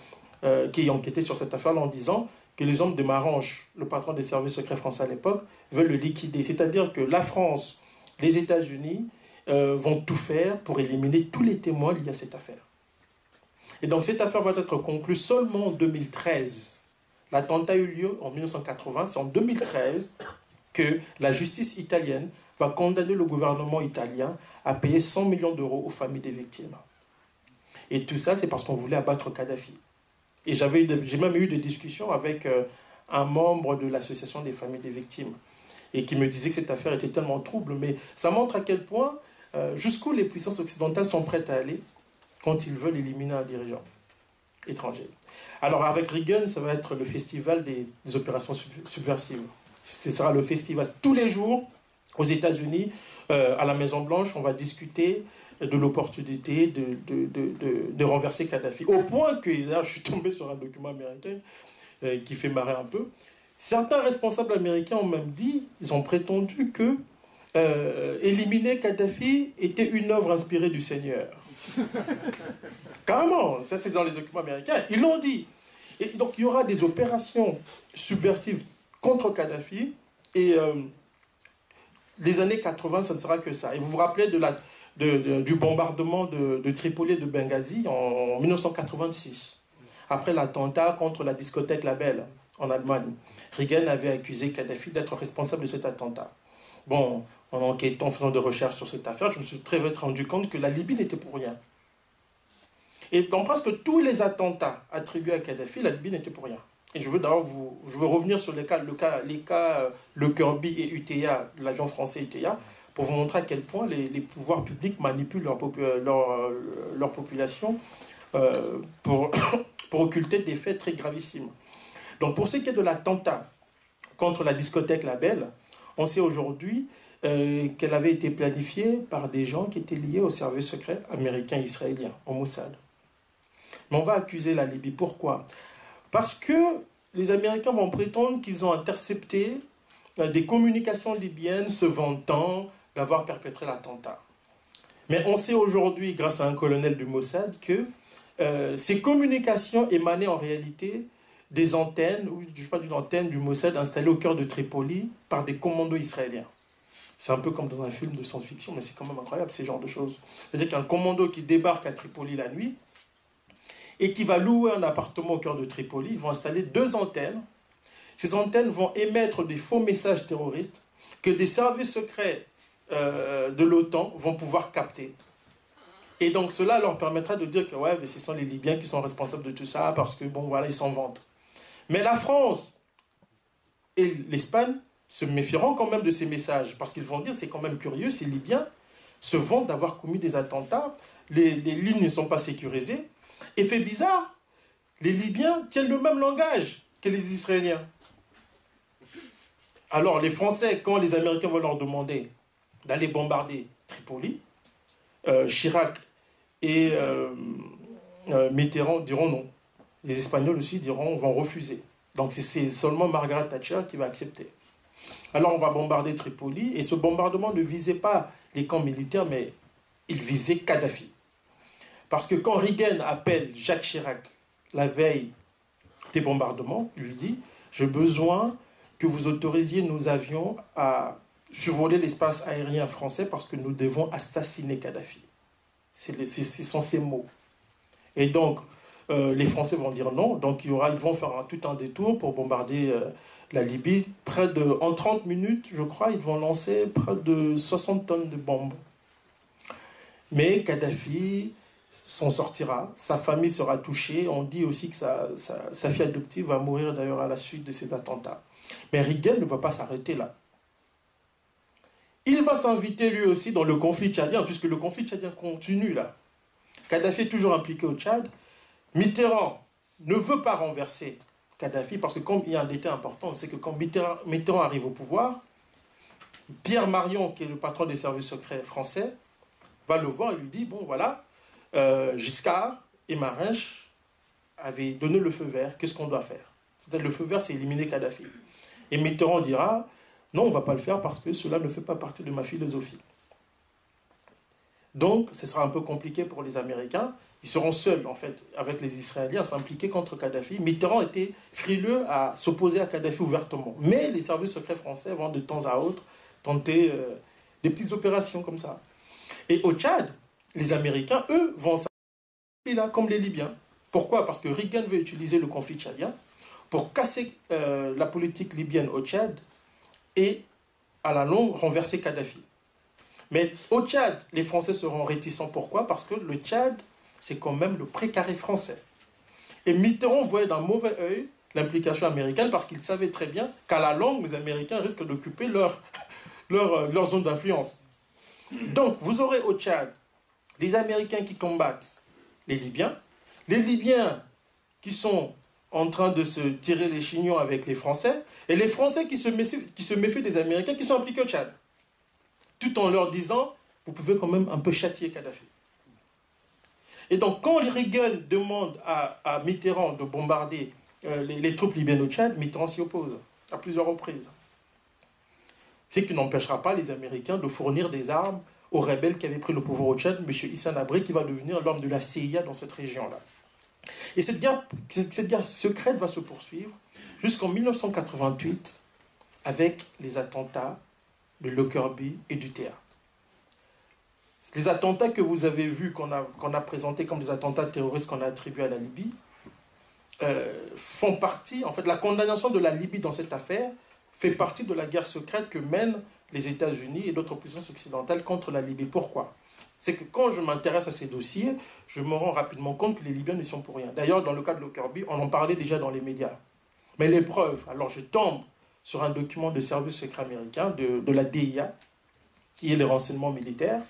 euh, qui enquêté sur cette affaire en disant que les hommes de Marange, le patron des services secrets français à l'époque, veulent le liquider. C'est-à-dire que la France, les États-Unis euh, vont tout faire pour éliminer tous les témoins liés à cette affaire. Et donc cette affaire va être conclue seulement en 2013. L'attentat a eu lieu en 1980, c'est en 2013 que la justice italienne va condamner le gouvernement italien à payer 100 millions d'euros aux familles des victimes. Et tout ça, c'est parce qu'on voulait abattre Kadhafi. Et j'avais j'ai même eu des discussions avec euh, un membre de l'association des familles des victimes et qui me disait que cette affaire était tellement trouble. Mais ça montre à quel point, euh, jusqu'où les puissances occidentales sont prêtes à aller quand ils veulent éliminer un dirigeant étranger. Alors avec Reagan, ça va être le festival des, opérations subversives. Ce sera le festival tous les jours aux États-Unis, euh, à la Maison-Blanche, on va discuter de l'opportunité de, de, de, de, renverser Kadhafi. Au point que, là, je suis tombé sur un document américain euh, qui fait marrer un peu. Certains responsables américains ont même dit, ils ont prétendu que euh, éliminer Kadhafi était une œuvre inspirée du Seigneur. Carrément, ça c'est dans les documents américains. Ils l'ont dit. Et donc il y aura des opérations subversives contre Kadhafi et les années 80, ça ne sera que ça. Et vous vous rappelez du bombardement de, de, Tripoli et de Benghazi en 1986, après l'attentat contre la discothèque La Belle en Allemagne. Reagan avait accusé Kadhafi d'être responsable de cet attentat. Bon, en enquêtant, en faisant des recherches sur cette affaire, je me suis très vite rendu compte que la Libye n'était pour rien. Et dans presque tous les attentats attribués à Kadhafi, la Libye n'était pour rien. Et je veux d'abord vous, je veux revenir sur les cas, le cas, les cas euh, Le Kirby et UTA, l'agent français UTA, pour vous montrer à quel point les, pouvoirs publics manipulent leur, leur, euh, leur population euh, pour, pour occulter des faits très gravissimes. Donc pour ce qui est de l'attentat contre la discothèque La Belle, on sait aujourd'hui euh, qu'elle avait été planifiée par des gens qui étaient liés au service secret américain-israélien, au Mossad. Mais on va accuser la Libye. Pourquoi? Parce que les Américains vont prétendre qu'ils ont intercepté euh, des communications libyennes se vantant d'avoir perpétré l'attentat. Mais on sait aujourd'hui, grâce à un colonel du Mossad, que euh, ces communications émanaient en réalité des antennes, ou je sais pas d'une antenne du Mossad installée au cœur de Tripoli par des commandos israéliens. C'est un peu comme dans un film de science-fiction, mais c'est quand même incroyable ces genres de choses. C'est-à-dire qu'un commando qui débarque à Tripoli la nuit et qui va louer un appartement au cœur de Tripoli, ils vont installer deux antennes. Ces antennes vont émettre des faux messages terroristes que des services secrets euh, de l'OTAN vont pouvoir capter. Et donc cela leur permettra de dire que ouais, mais ce sont les Libyens qui sont responsables de tout ça parce que bon voilà, ils s'en vantent. Mais la France et l'Espagne se méfieront quand même de ces messages, parce qu'ils vont dire c'est quand même curieux, ces Libyens se vantent d'avoir commis des attentats, les, les lignes ne sont pas sécurisées. Et fait bizarre, les Libyens tiennent le même langage que les Israéliens. Alors les Français, quand les Américains vont leur demander d'aller bombarder Tripoli, euh, Chirac et euh, euh, Mitterrand diront non les Espagnols aussi diront, vont refuser. Donc c'est seulement Margaret Thatcher qui va accepter. Alors on va bombarder Tripoli, et ce bombardement ne visait pas les camps militaires, mais il visait Kadhafi. Parce que quand Reagan appelle Jacques Chirac la veille des bombardements, il lui dit, j'ai besoin que vous autorisiez nos avions à survoler l'espace aérien français parce que nous devons assassiner Kadhafi. Ce sont ces mots. Et donc, euh, les Français vont dire non, donc il y aura, ils vont faire tout un détour pour bombarder euh, la Libye. Près de, en 30 minutes, je crois, ils vont lancer près de 60 tonnes de bombes. Mais Kadhafi s'en sortira, sa famille sera touchée. On dit aussi que sa, fille adoptive va mourir d'ailleurs à la suite de ces attentats. Mais Reagan ne va pas s'arrêter là. Il va s'inviter lui aussi dans le conflit tchadien, puisque le conflit tchadien continue là. Kadhafi est toujours impliqué au Tchad. Mitterrand ne veut pas renverser Kadhafi parce que comme il y a un détail important, c'est que quand Mitterrand, arrive au pouvoir, Pierre Marion, qui est le patron des services secrets français, va le voir et lui dit, bon voilà, euh, Giscard et Marinche avaient donné le feu vert, qu'est-ce qu'on doit faire? C'est-à-dire le feu vert, c'est éliminer Kadhafi. Et Mitterrand dira, non, on ne va pas le faire parce que cela ne fait pas partie de ma philosophie. Donc, ce sera un peu compliqué pour les Américains ils seront seuls, en fait, avec les Israéliens, à s'impliquer contre Kadhafi. Mitterrand était frileux à s'opposer à Kadhafi ouvertement. Mais les services secrets français vont de temps à autre tenter euh, des petites opérations comme ça. Et au Tchad, les Américains, eux, vont là, comme les Libyens. Pourquoi? Parce que Reagan veut utiliser le conflit tchadien pour casser euh, la politique libyenne au Tchad et, à la longue, renverser Kadhafi. Mais au Tchad, les Français seront réticents. Pourquoi? Parce que le Tchad c'est quand même le précaré français. Et Mitterrand voyait d'un mauvais œil l'implication américaine parce qu'il savait très bien qu'à la longue, les Américains risquent d'occuper leur, leur, euh, leur zone d'influence. Donc, vous aurez au Tchad les Américains qui combattent les Libyens, les Libyens qui sont en train de se tirer les chignons avec les Français, et les Français qui se méfient, des Américains qui sont impliqués au Tchad. Tout en leur disant, vous pouvez quand même un peu châtier Kadhafi. Et donc, quand Reagan demande à, Mitterrand de bombarder euh, les, troupes libyennes au Tchad, Mitterrand s'y oppose à plusieurs reprises. Ce qui n'empêchera pas les Américains de fournir des armes aux rebelles qui avaient pris le pouvoir au Tchad, M. Issa Abri, qui va devenir l'homme de la CIA dans cette région-là. Et cette guerre, cette guerre secrète va se poursuivre jusqu'en 1988 avec les attentats de Lockerbie et du théâtre. Les attentats que vous avez vus, qu'on a, présentés comme des attentats terroristes qu'on a attribués à la Libye, euh, font partie, en fait, la condamnation de la Libye dans cette affaire fait partie de la guerre secrète que mènent les États-Unis et d'autres puissances occidentales contre la Libye. Pourquoi? C'est que quand je m'intéresse à ces dossiers, je me rends rapidement compte que les Libyens ne sont pour rien. D'ailleurs, dans le cas de Lockerbie, on en parlait déjà dans les médias. Mais les preuves, alors je tombe sur un document de service secret américain, de, la DIA, qui est les renseignements militaires,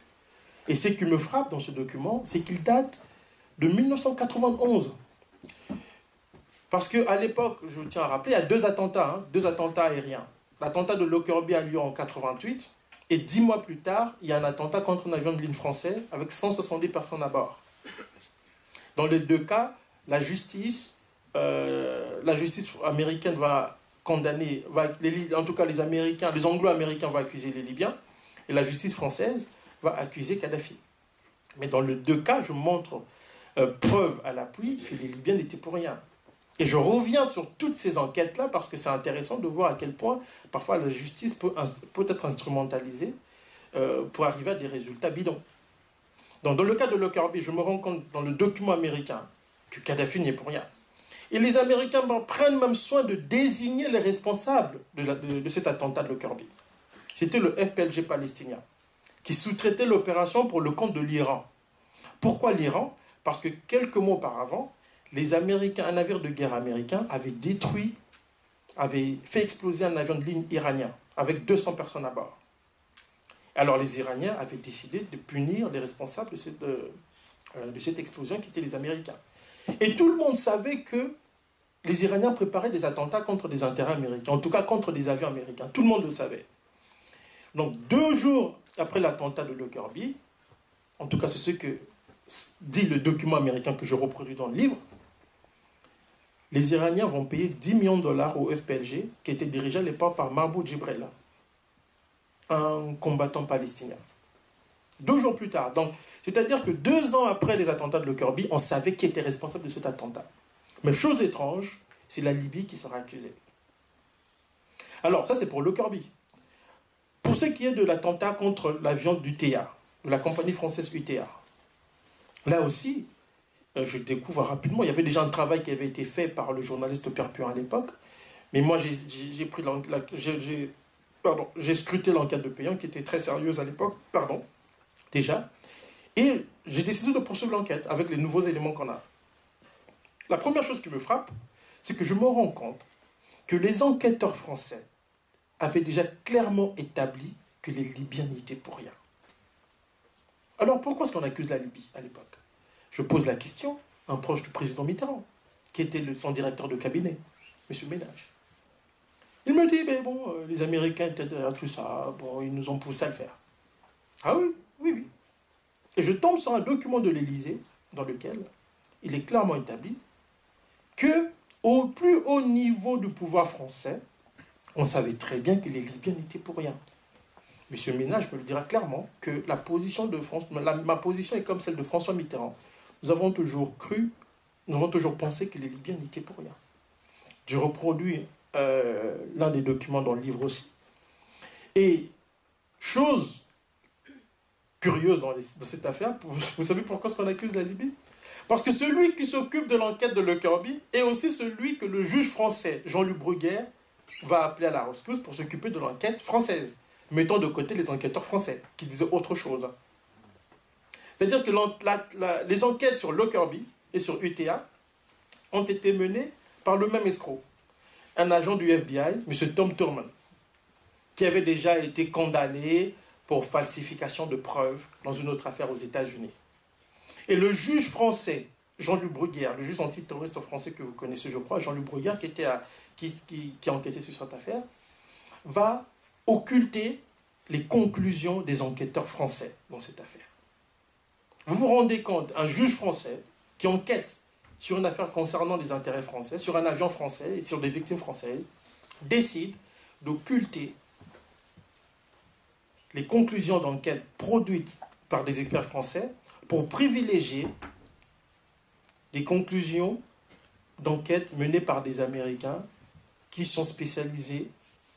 et ce qui me frappe dans ce document, c'est qu'il date de 1991. Parce qu'à l'époque, je tiens à rappeler, il y a deux attentats, hein, deux attentats aériens. L'attentat de Lockerbie a lieu en 88, et dix mois plus tard, il y a un attentat contre un avion de ligne français avec 170 personnes à bord. Dans les deux cas, la justice, euh, américaine va condamner, va, en tout cas les Américains, les Anglo-Américains vont accuser les Libyens, et la justice française va accuser Kadhafi. Mais dans les deux cas, je montre euh, preuve à l'appui que les Libyens n'étaient pour rien. Et je reviens sur toutes ces enquêtes-là parce que c'est intéressant de voir à quel point parfois la justice peut, peut être instrumentalisée euh, pour arriver à des résultats bidons. Donc, dans le cas de Lockerbie, je me rends compte dans le document américain que Kadhafi n'y est pour rien. Et les Américains prennent même soin de désigner les responsables de, de, de cet attentat de Lockerbie. C'était le FPLG palestinien qui sous-traitait l'opération pour le compte de l'Iran. Pourquoi l'Iran? Parce que quelques mois auparavant, les Américains, un navire de guerre américain avait détruit, avait fait exploser un avion de ligne iranien avec 200 personnes à bord. Alors les Iraniens avaient décidé de punir les responsables de cette, euh, de cette explosion qui étaient les Américains. Et tout le monde savait que les Iraniens préparaient des attentats contre des intérêts américains, en tout cas contre des avions américains. Tout le monde le savait. Donc deux jours après l'attentat de Lockerbie, en tout cas c'est ce que dit le document américain que je reproduis dans le livre, les Iraniens vont payer 10 millions de dollars au FPLG, qui était dirigé à l'époque par Mahmoud Jibrel, un combattant palestinien. Deux jours plus tard. Donc, c'est-à-dire que deux ans après les attentats de Lockerbie, on savait qui était responsable de cet attentat. Mais chose étrange, c'est la Libye qui sera accusée. Alors, ça c'est pour Lockerbie. Pour ce qui est de l'attentat contre l'avion d'UTA, de la compagnie française UTA, là aussi, je découvre rapidement, il y avait déjà un travail qui avait été fait par le journaliste Pierre Purin à l'époque, mais moi j'ai j'ai scruté l'enquête de Payan qui était très sérieuse à l'époque, pardon, déjà, et j'ai décidé de poursuivre l'enquête avec les nouveaux éléments qu'on a. La première chose qui me frappe, c'est que je me rends compte que les enquêteurs français avait déjà clairement établi que les Libyens n'étaient pour rien. Alors pourquoi est-ce qu'on accuse la Libye à l'époque? Je pose la question à un proche du président Mitterrand, qui était son directeur de cabinet, M. Ménage. Il me dit, mais bon, euh, les Américains étaient derrière tout ça, bon, ils nous ont poussé à le faire. Ah oui, oui, oui. Et je tombe sur un document de l'Élysée dans lequel il est clairement établi que au plus haut niveau du pouvoir français, on savait très bien que les Libyens n'étaient pour rien. Monsieur Ménage me le dira clairement que France, ma position est comme celle de François Mitterrand. Nous avons toujours cru, nous avons toujours pensé que les Libyens n'étaient pour rien. Je reproduis euh, l'un des documents dans le livre aussi. Et chose curieuse dans, cette affaire, vous savez pourquoi est-ce qu'on accuse la Libye? Parce que celui qui s'occupe de l'enquête de Le est aussi celui que le juge français, Jean-Luc Bruguière, va appeler à la rescousse pour s'occuper de l'enquête française, mettant de côté les enquêteurs français qui disaient autre chose. C'est-à-dire que les enquêtes sur Lockerbie et sur UTA ont été menées par le même escroc, un agent du FBI, M. Tom Thurman, qui avait déjà été condamné pour falsification de preuves dans une autre affaire aux États-Unis. Et le juge français, Jean-Luc Bruguière, le juge antiterroriste français que vous connaissez, je crois, Jean-Luc Bruguière, qui, était qui, qui a enquêté sur cette affaire, va occulter les conclusions des enquêteurs français dans cette affaire. Vous vous rendez compte, un juge français qui enquête sur une affaire concernant des intérêts français, sur un avion français et sur des victimes françaises, décide d'occulter les conclusions d'enquête produites par des experts français pour privilégier des conclusions d'enquête menées par des Américains qui sont spécialisés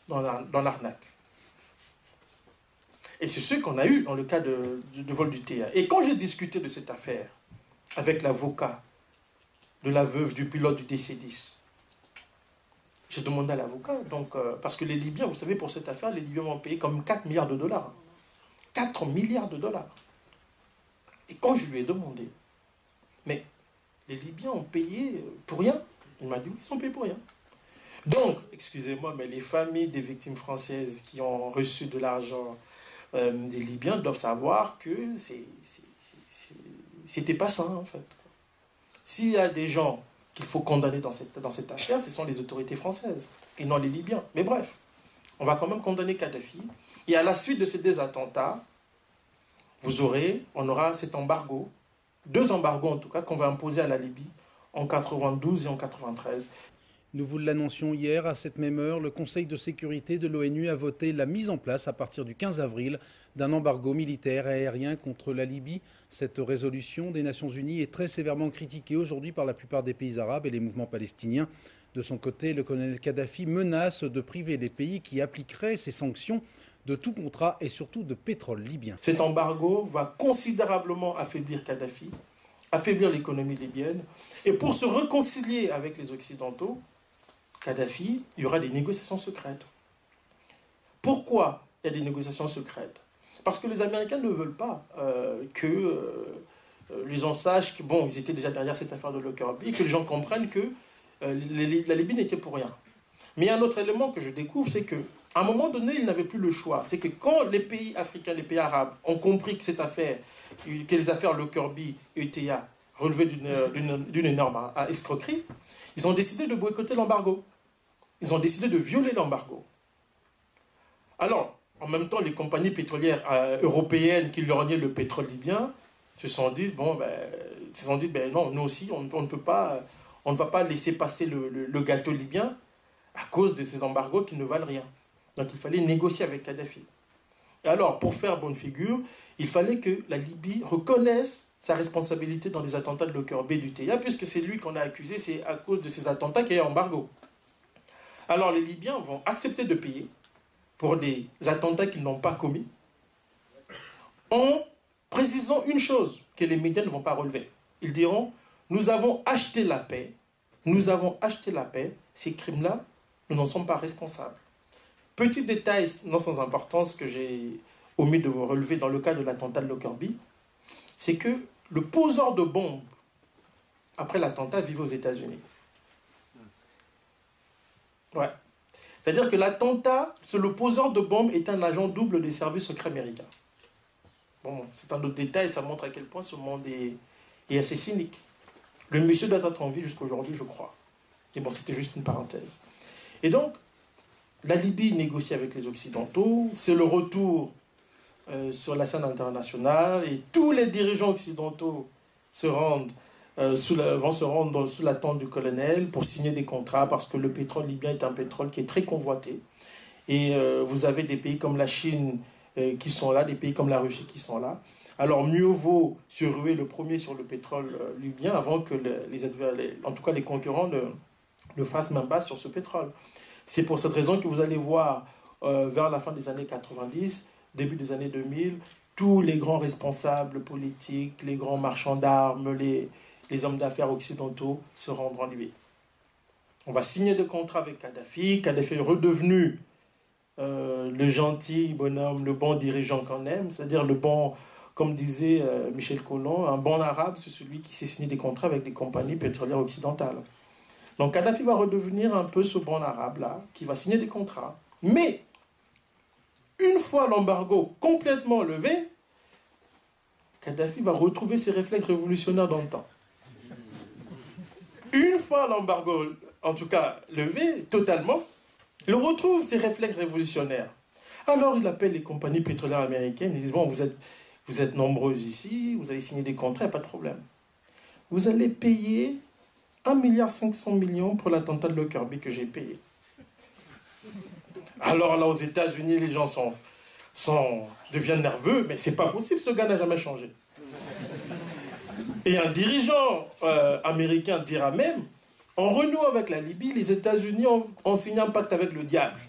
dans l'arnaque. Et c'est ce qu'on a eu dans le cas de, vol du TA. Et quand j'ai discuté de cette affaire avec l'avocat de la veuve du pilote du DC-10, j'ai demandé à l'avocat, donc, euh, parce que les Libyens, vous savez, pour cette affaire, les Libyens vont payer comme 4 milliards de dollars. 4 milliards de dollars. Et quand je lui ai demandé, mais les Libyens ont payé pour rien, il m'a dit, oui, ils ont payé pour rien. Donc, excusez-moi, mais les familles des victimes françaises qui ont reçu de l'argent euh, des Libyens doivent savoir que c'était pas ça, en fait. S'il y a des gens qu'il faut condamner dans cette, dans cette affaire, ce sont les autorités françaises et non les Libyens. Mais bref, on va quand même condamner Kadhafi. Et à la suite de ces deux attentats, vous aurez, on aura cet embargo, deux embargos en tout cas, qu'on va imposer à la Libye en 92 et en 93. Nous vous l'annoncions hier, à cette même heure, le Conseil de sécurité de l'ONU a voté la mise en place, à partir du 15 avril, d'un embargo militaire aérien contre la Libye. Cette résolution des Nations Unies est très sévèrement critiquée aujourd'hui par la plupart des pays arabes et les mouvements palestiniens. De son côté, le colonel Kadhafi menace de priver les pays qui appliqueraient ces sanctions de tout contrat et surtout de pétrole libyen. Cet embargo va considérablement affaiblir Kadhafi, affaiblir l'économie libyenne. Et pour se réconcilier avec les Occidentaux, Kadhafi, il y aura des négociations secrètes. Pourquoi il y a des négociations secrètes? Parce que les Américains ne veulent pas euh, que euh, les gens sachent que, bon, ils étaient déjà derrière cette affaire de Lockerbie, que les gens comprennent que euh, la Libye n'était pour rien. Mais il y a un autre élément que je découvre, c'est que à un moment donné, ils n'avaient plus le choix. C'est que quand les pays africains, les pays arabes ont compris que cette affaire, que les affaires Lockerbie, ETA, relevaient d'une énorme escroquerie, ils ont décidé de boycotter l'embargo. Ils ont décidé de violer l'embargo. Alors, en même temps, les compagnies pétrolières euh, européennes qui lorgnaient le pétrole libyen se sont dit, bon, ben, se sont dit, ben non, nous aussi, on, ne peut pas, on ne va pas laisser passer le, gâteau libyen à cause de ces embargos qui ne valent rien. Donc il fallait négocier avec Kadhafi. alors, pour faire bonne figure, il fallait que la Libye reconnaisse sa responsabilité dans les attentats de Lockerbie du TIA, puisque c'est lui qu'on a accusé, c'est à cause de ces attentats qu'il y a embargo. Alors les Libyens vont accepter de payer pour des attentats qu'ils n'ont pas commis, en précisant une chose que les médias ne vont pas relever. Ils diront, nous avons acheté la paix, nous avons acheté la paix, ces crimes-là, nous n'en sommes pas responsables. Petit détail non sans importance que j'ai omis de vous relever dans le cas de l'attentat de Lockerbie, c'est que le poseur de bombes, après l'attentat, vivait aux États-Unis. Ouais. C'est-à-dire que l'attentat, le poseur de bombes est un agent double des services secrets américains. Bon, c'est un autre détail, ça montre à quel point ce monde est, est assez cynique. Le monsieur doit être en vie jusqu'à aujourd'hui, je crois. Et bon, c'était juste une parenthèse. Et donc, la Libye négocie avec les Occidentaux, c'est le retour euh, sur la scène internationale et tous les dirigeants occidentaux se rendent, euh, sous vont se rendre sous l'attente du colonel pour signer des contrats parce que le pétrole libyen est un pétrole qui est très convoité. Et euh, vous avez des pays comme la Chine qui sont là, des pays comme la Russie qui sont là. Alors mieux vaut se ruer le premier sur le pétrole libyen avant que les, en tout cas les concurrents ne, ne fassent même pas sur ce pétrole. C'est pour cette raison que vous allez voir vers la fin des années 90 début des années 2000, tous les grands responsables politiques, les grands marchands d'armes, les, les hommes d'affaires occidentaux se en Libye. On va signer des contrats avec Kadhafi. Kadhafi est redevenu euh, le gentil bonhomme, le bon dirigeant qu'on aime, c'est-à-dire le bon, comme disait euh, Michel Collomb, un bon arabe, c'est celui qui s'est signé des contrats avec des compagnies pétrolières occidentales. Donc Kadhafi va redevenir un peu ce bon arabe-là, qui va signer des contrats. Mais, une fois l'embargo complètement levé, Kadhafi va retrouver ses réflexes révolutionnaires dans le temps. Une fois l'embargo, en tout cas levé totalement, il retrouve ses réflexes révolutionnaires. Alors il appelle les compagnies pétrolières américaines, ils disent, bon, vous êtes, vous nombreuses ici, vous allez signer des contrats, pas de problème. Vous allez payer 1,5 milliard pour l'attentat de Lockerbie que j'ai payé. Alors là, aux États-Unis, les gens sont, deviennent nerveux, mais c'est pas possible, ce gars n'a jamais changé. Et un dirigeant euh, américain dira même, en renouant avec la Libye, les États-Unis ont, signé un pacte avec le diable.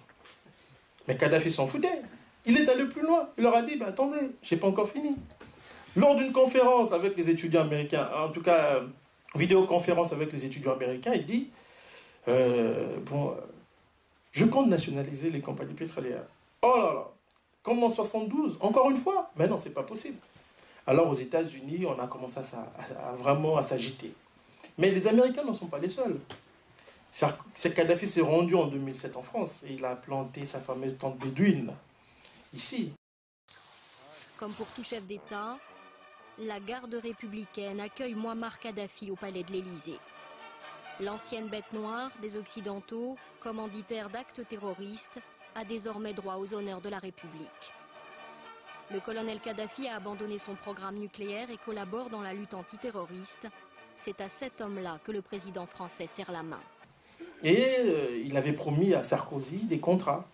Mais Kadhafi s'en foutait. Il est allé plus loin. Il leur a dit, bah, attendez, je n'ai pas encore fini. Lors d'une conférence avec les étudiants américains, en tout cas, euh, vidéoconférence avec les étudiants américains, il dit, euh, bon, je compte nationaliser les compagnies pétrolières. Oh là là, comme en 72, encore une fois Mais non, c'est pas possible. Alors aux États-Unis, on a commencé vraiment à s'agiter. Mais les Américains ne sont pas les seuls. Kadhafi s'est rendu en 2007 en France et il a planté sa fameuse tente bédouine ici. Comme pour tout chef d'État, la garde républicaine accueille Muammar Kadhafi au palais de l'Élysée. L'ancienne bête noire des Occidentaux, commanditaire d'actes terroristes, a désormais droit aux honneurs de la République. Le colonel Kadhafi a abandonné son programme nucléaire et collabore dans la lutte antiterroriste. C'est à cet homme-là que le président français serre la main. Et euh, il avait promis à Sarkozy des contrats,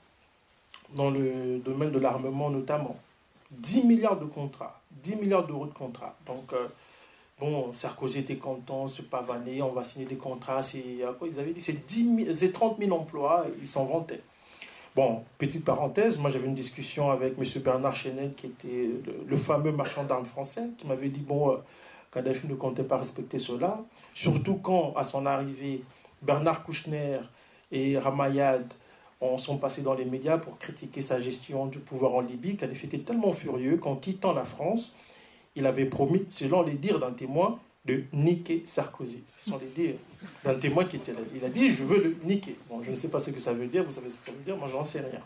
dans le domaine de l'armement notamment. 10 milliards de contrats, 10 milliards d'euros de contrats. Donc, euh, bon, Sarkozy était content, se pavaner, on va signer des contrats. Quoi, ils avaient dit c'est 30 000 emplois, ils s'en vantaient. Bon, petite parenthèse, moi j'avais une discussion avec M. Bernard Chenel, qui était le, fameux marchand d'armes français, qui m'avait dit bon, euh, Kadhafi ne comptait pas respecter cela, surtout quand, à son arrivée, Bernard Kouchner et Ramayad sont passés dans les médias pour critiquer sa gestion du pouvoir en Libye. Kadhafi était tellement furieux qu'en quittant la France, il avait promis, selon les dires d'un témoin, de niquer Sarkozy. Ce sont les dires d'un témoin qui était là. Il a dit, je veux le niquer. Bon, je ne sais pas ce que ça veut dire, vous savez ce que ça veut dire, moi j'en sais rien.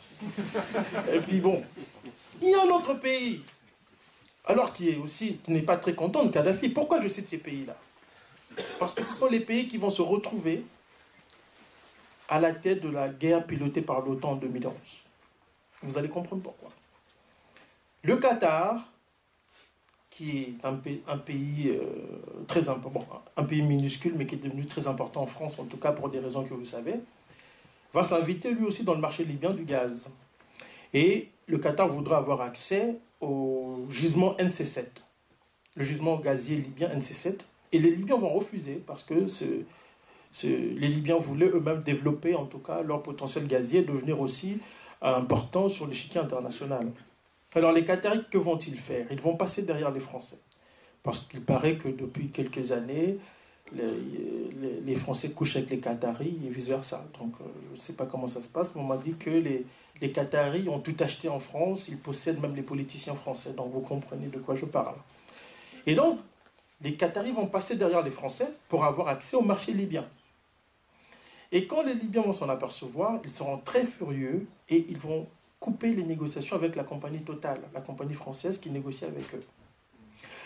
Et puis bon, il y a un autre pays, alors qui est aussi, qui n'est pas très content de Kadhafi. Pourquoi je cite ces pays-là? Parce que ce sont les pays qui vont se retrouver à la tête de la guerre pilotée par l'OTAN en 2011. Vous allez comprendre pourquoi. Le Qatar, qui est un, pays, euh, très important, un pays minuscule, mais qui est devenu très important en France, en tout cas pour des raisons que vous savez, va s'inviter lui aussi dans le marché libyen du gaz. Et le Qatar voudra avoir accès au gisement NC7, le gisement gazier libyen NC7. Et les Libyens vont refuser parce que les Libyens voulaient eux-mêmes développer en tout cas leur potentiel gazier, devenir aussi important sur l'échiquier international. Alors les Qataris, que vont-ils faire? Ils vont passer derrière les Français. Parce qu'il paraît que depuis quelques années, les, Français couchent avec les Qataris et vice-versa. Donc euh, je ne sais pas comment ça se passe, mais on m'a dit que les, les Qataris ont tout acheté en France, ils possèdent même les politiciens français. Donc vous comprenez de quoi je parle. Et donc, les Qataris vont passer derrière les Français pour avoir accès au marché libyen. Et quand les Libyens vont s'en apercevoir, ils seront très furieux et ils vont couper les négociations avec la compagnie Total, la compagnie française qui négocie avec eux.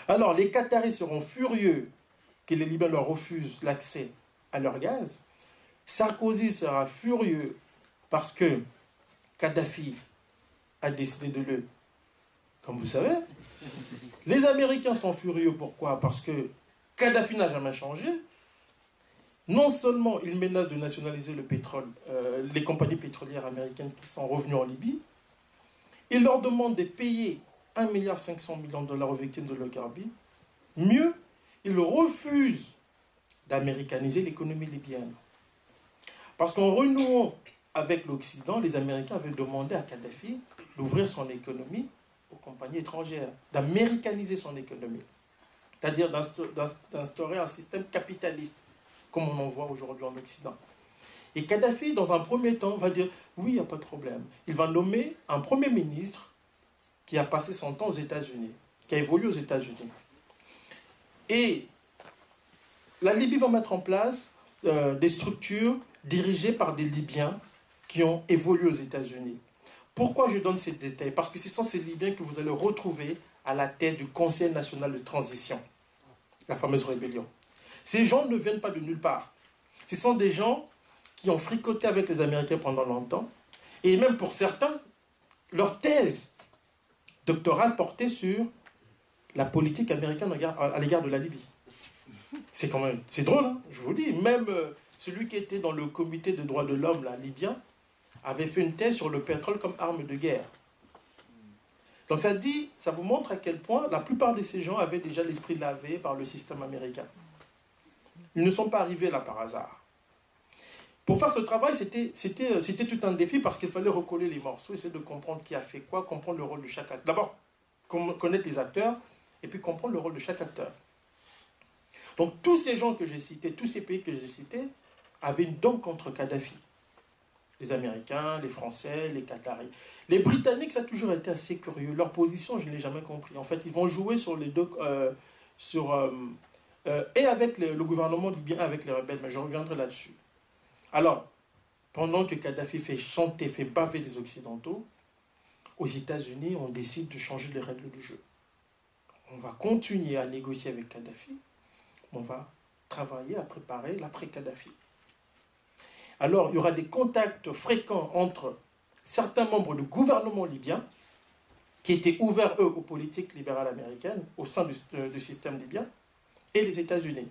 Alors les Qataris seront furieux que les Libyens leur refusent l'accès à leur gaz. Sarkozy sera furieux parce que Kadhafi a décidé de le... Comme vous savez, les Américains sont furieux. Pourquoi? Parce que Kadhafi n'a jamais changé non seulement il menace de nationaliser le pétrole, euh, les compagnies pétrolières américaines qui sont revenues en Libye, il leur demande de payer 1,5 milliard de dollars aux victimes de Lockerbie. Mieux, il refuse d'américaniser l'économie libyenne. Parce qu'en renouant avec l'Occident, les Américains avaient demandé à Kadhafi d'ouvrir son économie aux compagnies étrangères, d'américaniser son économie, c'est-à-dire d'instaurer un système capitaliste comme on en voit aujourd'hui en Occident. Et Kadhafi, dans un premier temps, va dire oui, il n'y a pas de problème. Il va nommer un premier ministre qui a passé son temps aux États-Unis, qui a évolué aux États-Unis. Et la Libye va mettre en place euh, des structures dirigées par des Libyens qui ont évolué aux États-Unis. Pourquoi je donne ces détails? Parce que ce sont ces Libyens que vous allez retrouver à la tête du Conseil national de transition, la fameuse rébellion. Ces gens ne viennent pas de nulle part. Ce sont des gens qui ont fricoté avec les Américains pendant longtemps. Et même pour certains, leur thèse doctorale portait sur la politique américaine à l'égard de la Libye. C'est quand même, c'est drôle, hein, je vous dis. Même euh, celui qui était dans le comité de droits de l'homme, libyen, avait fait une thèse sur le pétrole comme arme de guerre. Donc ça dit, ça vous montre à quel point la plupart de ces gens avaient déjà l'esprit lavé par le système américain. Ils ne sont pas arrivés là par hasard. Pour faire ce travail, c'était tout un défi parce qu'il fallait recoller les morceaux, essayer de comprendre qui a fait quoi, comprendre le rôle de chaque acteur. D'abord, connaître les acteurs et puis comprendre le rôle de chaque acteur. Donc tous ces gens que j'ai cités, tous ces pays que j'ai cités, avaient une dent contre Kadhafi. Les Américains, les Français, les Qataris. Les Britanniques, ça a toujours été assez curieux. Leur position, je ne l'ai jamais compris. En fait, ils vont jouer sur les deux... Euh, sur, euh, euh, et avec le, gouvernement libyen, avec les rebelles, mais je reviendrai là-dessus. Alors, pendant que Kadhafi fait chanter, fait baver les Occidentaux, aux États-Unis, on décide de changer les règles du jeu. On va continuer à négocier avec Kadhafi, on va travailler à préparer l'après-Kadhafi. Alors, il y aura des contacts fréquents entre certains membres du gouvernement libyen, qui étaient ouverts, eux, aux politiques libérales américaines, au sein du, du système libyen, et les États-Unis.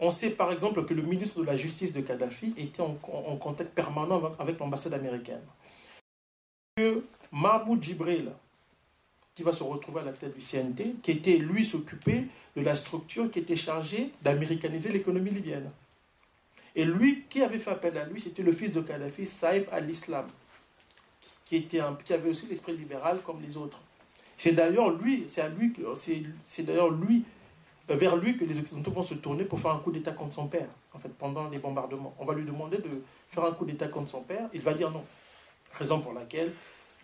On sait par exemple que le ministre de la Justice de Kadhafi était en, contact permanent avec, l'ambassade américaine. Que Mahmoud Jibril, qui va se retrouver à la tête du CNT, qui était lui s'occuper de la structure qui était chargée d'américaniser l'économie libyenne. Et lui, qui avait fait appel à lui, c'était le fils de Kadhafi, Saïf al-Islam, qui, qui avait aussi l'esprit libéral comme les autres. C'est d'ailleurs lui, c'est lui c'est d'ailleurs lui vers lui que les Occidentaux vont se tourner pour faire un coup d'État contre son père, en fait, pendant les bombardements. On va lui demander de faire un coup d'État contre son père, il va dire non. Raison pour laquelle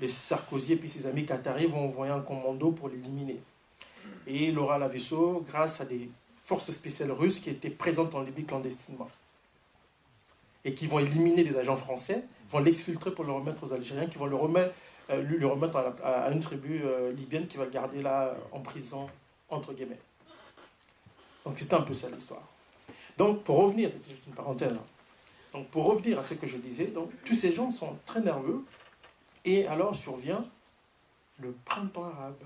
les Sarkozy et puis ses amis qataris vont envoyer un commando pour l'éliminer. Et il aura la vaisseau grâce à des forces spéciales russes qui étaient présentes en Libye clandestinement. Et qui vont éliminer des agents français, vont l'exfiltrer pour le remettre aux Algériens, qui vont le remettre, euh, remettre à, une tribu euh, libyenne qui va le garder là en prison, entre guillemets. Donc c'est un peu ça l'histoire. Donc pour revenir, c'est juste une parenthèse, hein. donc pour revenir à ce que je disais, donc tous ces gens sont très nerveux, et alors survient le printemps arabe,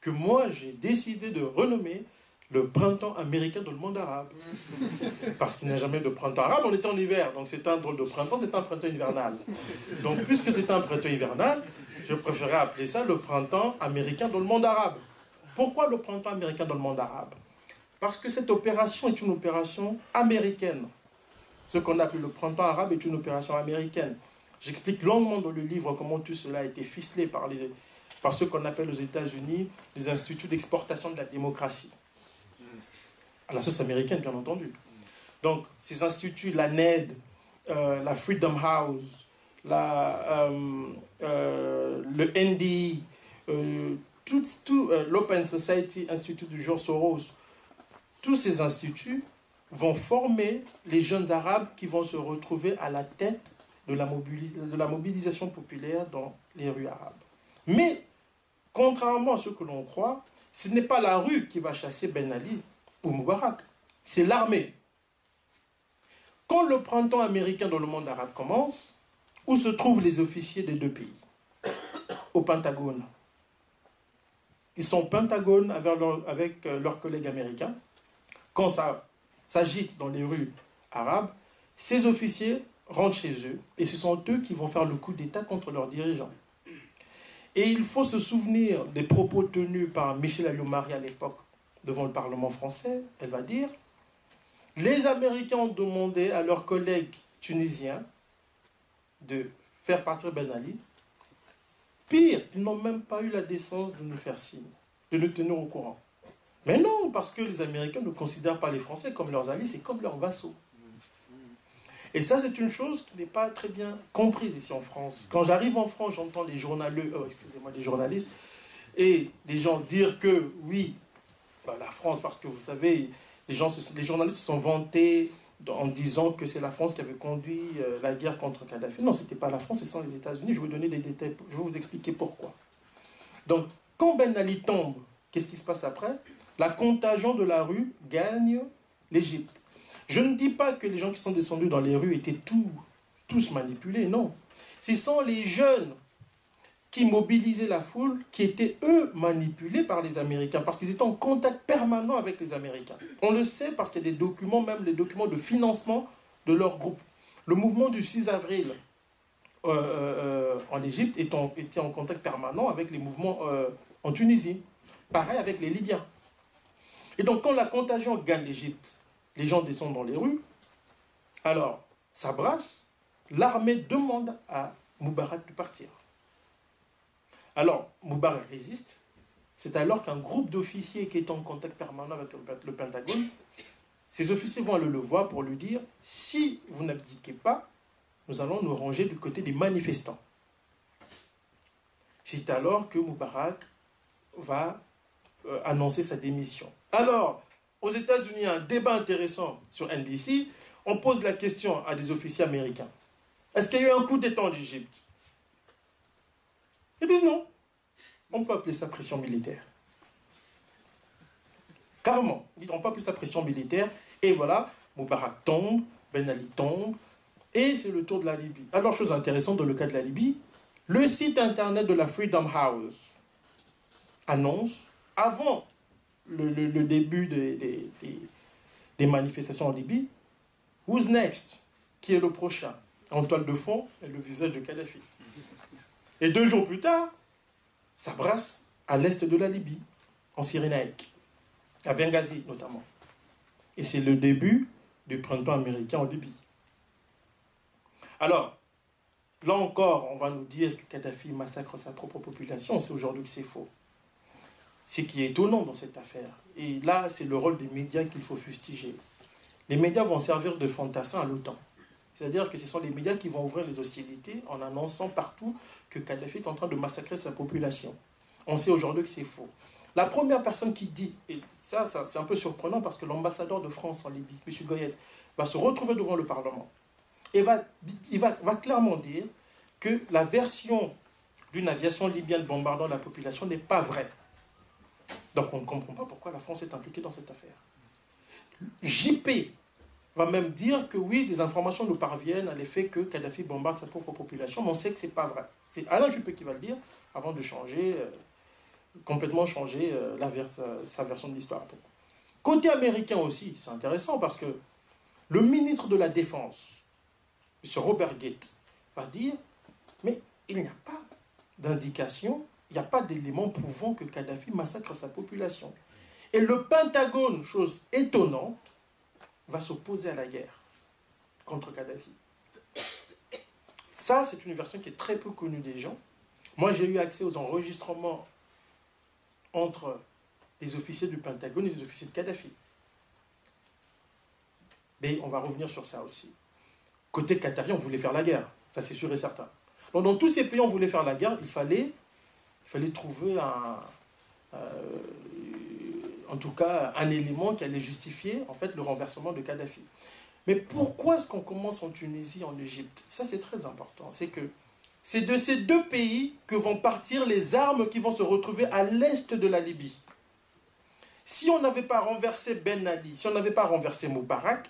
que moi j'ai décidé de renommer le printemps américain dans le monde arabe. Parce qu'il n'y a jamais de printemps arabe, on était en hiver, donc c'est un drôle de printemps, c'est un printemps hivernal. Donc puisque c'est un printemps hivernal, je préférais appeler ça le printemps américain dans le monde arabe. Pourquoi le printemps américain dans le monde arabe? Parce que cette opération est une opération américaine. Ce qu'on appelle le printemps arabe est une opération américaine. J'explique longuement dans le livre comment tout cela a été ficelé par, les, ce qu'on appelle aux États-Unis les instituts d'exportation de la démocratie. À la sauce américaine, bien entendu. Donc, ces instituts, la NED, euh, la Freedom House, la, euh, euh, le NDI, euh, tout, euh, l'Open Society Institute du George Soros, tous ces instituts vont former les jeunes arabes qui vont se retrouver à la tête de la, de la mobilisation populaire dans les rues arabes. Mais, contrairement à ce que l'on croit, ce n'est pas la rue qui va chasser Ben Ali ou Moubarak, c'est l'armée. Quand le printemps américain dans le monde arabe commence, où se trouvent les officiers des deux pays? Au Pentagone. Ils sont au Pentagone avec, avec euh, leurs collègues américains. Quand ça s'agite dans les rues arabes, ces officiers rentrent chez eux et ce sont eux qui vont faire le coup d'État contre leurs dirigeants. Et il faut se souvenir des propos tenus par Michel Alliomarie à l'époque devant le Parlement français. Elle va dire Les Américains ont demandé à leurs collègues tunisiens de faire partir Ben Ali. Pire, ils n'ont même pas eu la décence de nous faire signe, de nous tenir au courant. Mais non, parce que les Américains ne considèrent pas les Français comme leurs alliés, c'est comme leurs vassaux. Et ça, c'est une chose qui n'est pas très bien comprise ici en France. Quand j'arrive en France, j'entends les journalistes, oh, excusez-moi, les journalistes, et des gens dire que oui, bah, la France, parce que vous savez, Les, les journalistes se sont vantés en disant que c'est la France qui avait conduit euh, la guerre contre Kadhafi. Non, ce n'était pas la France, c'est sans les États-Unis. Je vais vous donner des détails, je vais vous expliquer pourquoi. Donc, quand Ben Ali tombe, qu'est-ce qui se passe après? La contagion de la rue gagne l'Égypte. Je ne dis pas que les gens qui sont descendus dans les rues étaient tous manipulés, non. Ce sont les jeunes qui mobilisaient la foule, qui étaient eux manipulés par les Américains, parce qu'ils étaient en contact permanent avec les Américains. On le sait parce qu'il y a des documents, même les documents de financement de leur groupe. Le mouvement du 6 avril euh, euh, en Égypte était en, contact permanent avec les mouvements euh, en Tunisie. Pareil avec les Libyens. Et donc quand la contagion gagne l'Égypte, les gens descendent dans les rues, alors ça brasse, l'armée demande à Moubarak de partir. Alors, Moubarak résiste. C'est alors qu'un groupe d'officiers qui est en contact permanent avec le Pentagone, ces officiers vont aller le voir pour lui dire si vous n'abdiquez pas, nous allons nous ranger du côté des manifestants. C'est alors que Moubarak va euh, annoncer sa démission. Alors, aux États-Unis, un débat intéressant sur NBC. On pose la question à des officiers américains. Est-ce qu'il y a eu un coup d'État en Égypte? Ils disent non. On peut appeler ça pression militaire. Carrément. On peut appeler ça pression militaire. Et voilà, Moubarak tombe, Ben Ali tombe. Et c'est le tour de la Libye. Alors, chose intéressante dans le cas de la Libye, le site internet de la Freedom House annonce, avant le, début des, manifestations en Libye, Who's next Qui est le prochain En toile de fond, le visage de Kadhafi. Et deux jours plus tard, ça brasse à l'est de la Libye, en Cyrénaïque, à Benghazi notamment. Et c'est le début du printemps américain en Libye. Alors, là encore, on va nous dire que Kadhafi massacre sa propre population. C'est aujourd'hui que c'est faux. Ce qui est étonnant dans cette affaire. Et là, c'est le rôle des médias qu'il faut fustiger. Les médias vont servir de fantassin à l'OTAN. C'est-à-dire que ce sont les médias qui vont ouvrir les hostilités en annonçant partout que Kadhafi est en train de massacrer sa population. On sait aujourd'hui que c'est faux. La première personne qui dit, et ça, c'est un peu surprenant parce que l'ambassadeur de France en Libye, M. Goyette, va se retrouver devant le Parlement et il va clairement dire que la version d'une aviation libyenne bombardant la population n'est pas vraie. Donc on ne comprend pas pourquoi la France est impliquée dans cette affaire. JP va même dire que oui, des informations nous parviennent à l'effet que Kadhafi bombarde sa propre population, mais on sait que ce n'est pas vrai. C'est Alain Juppé qui va le dire avant de changer, euh, complètement changer euh, la sa version de l'histoire. Côté américain aussi, c'est intéressant parce que le ministre de la Défense, M. Robert Gates, va dire mais il n'y a pas d'indication, il n'y a pas d'élément prouvant que Kadhafi massacre sa population. Et le Pentagone, chose étonnante, va s'opposer à la guerre contre Kadhafi. Ça, c'est une version qui est très peu connue des gens. Moi, j'ai eu accès aux enregistrements entre les officiers du Pentagone et les officiers de Kadhafi. Mais on va revenir sur ça aussi. Côté qatari, on voulait faire la guerre. Ça, c'est sûr et certain. Donc, dans tous ces pays, on voulait faire la guerre. Il fallait, trouver un, euh, en tout cas un élément qui allait justifier en fait le renversement de Kadhafi. Mais pourquoi est-ce qu'on commence en Tunisie, en Égypte? Ça c'est très important. C'est que c'est de ces deux pays que vont partir les armes qui vont se retrouver à l'est de la Libye. Si on n'avait pas renversé Ben Ali, si on n'avait pas renversé Moubarak,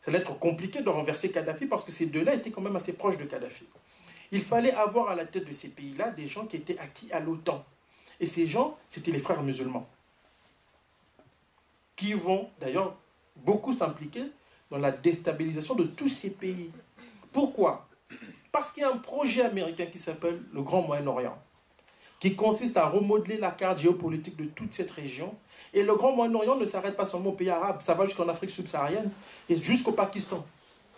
ça allait être compliqué de renverser Kadhafi parce que ces deux-là étaient quand même assez proches de Kadhafi. Il fallait avoir à la tête de ces pays-là des gens qui étaient acquis à l'OTAN. Et ces gens, c'était les frères musulmans qui vont d'ailleurs beaucoup s'impliquer dans la déstabilisation de tous ces pays. Pourquoi? Parce qu'il y a un projet américain qui s'appelle le Grand Moyen-Orient, qui consiste à remodeler la carte géopolitique de toute cette région. Et le Grand Moyen-Orient ne s'arrête pas seulement aux pays arabes, ça va jusqu'en Afrique subsaharienne et jusqu'au Pakistan,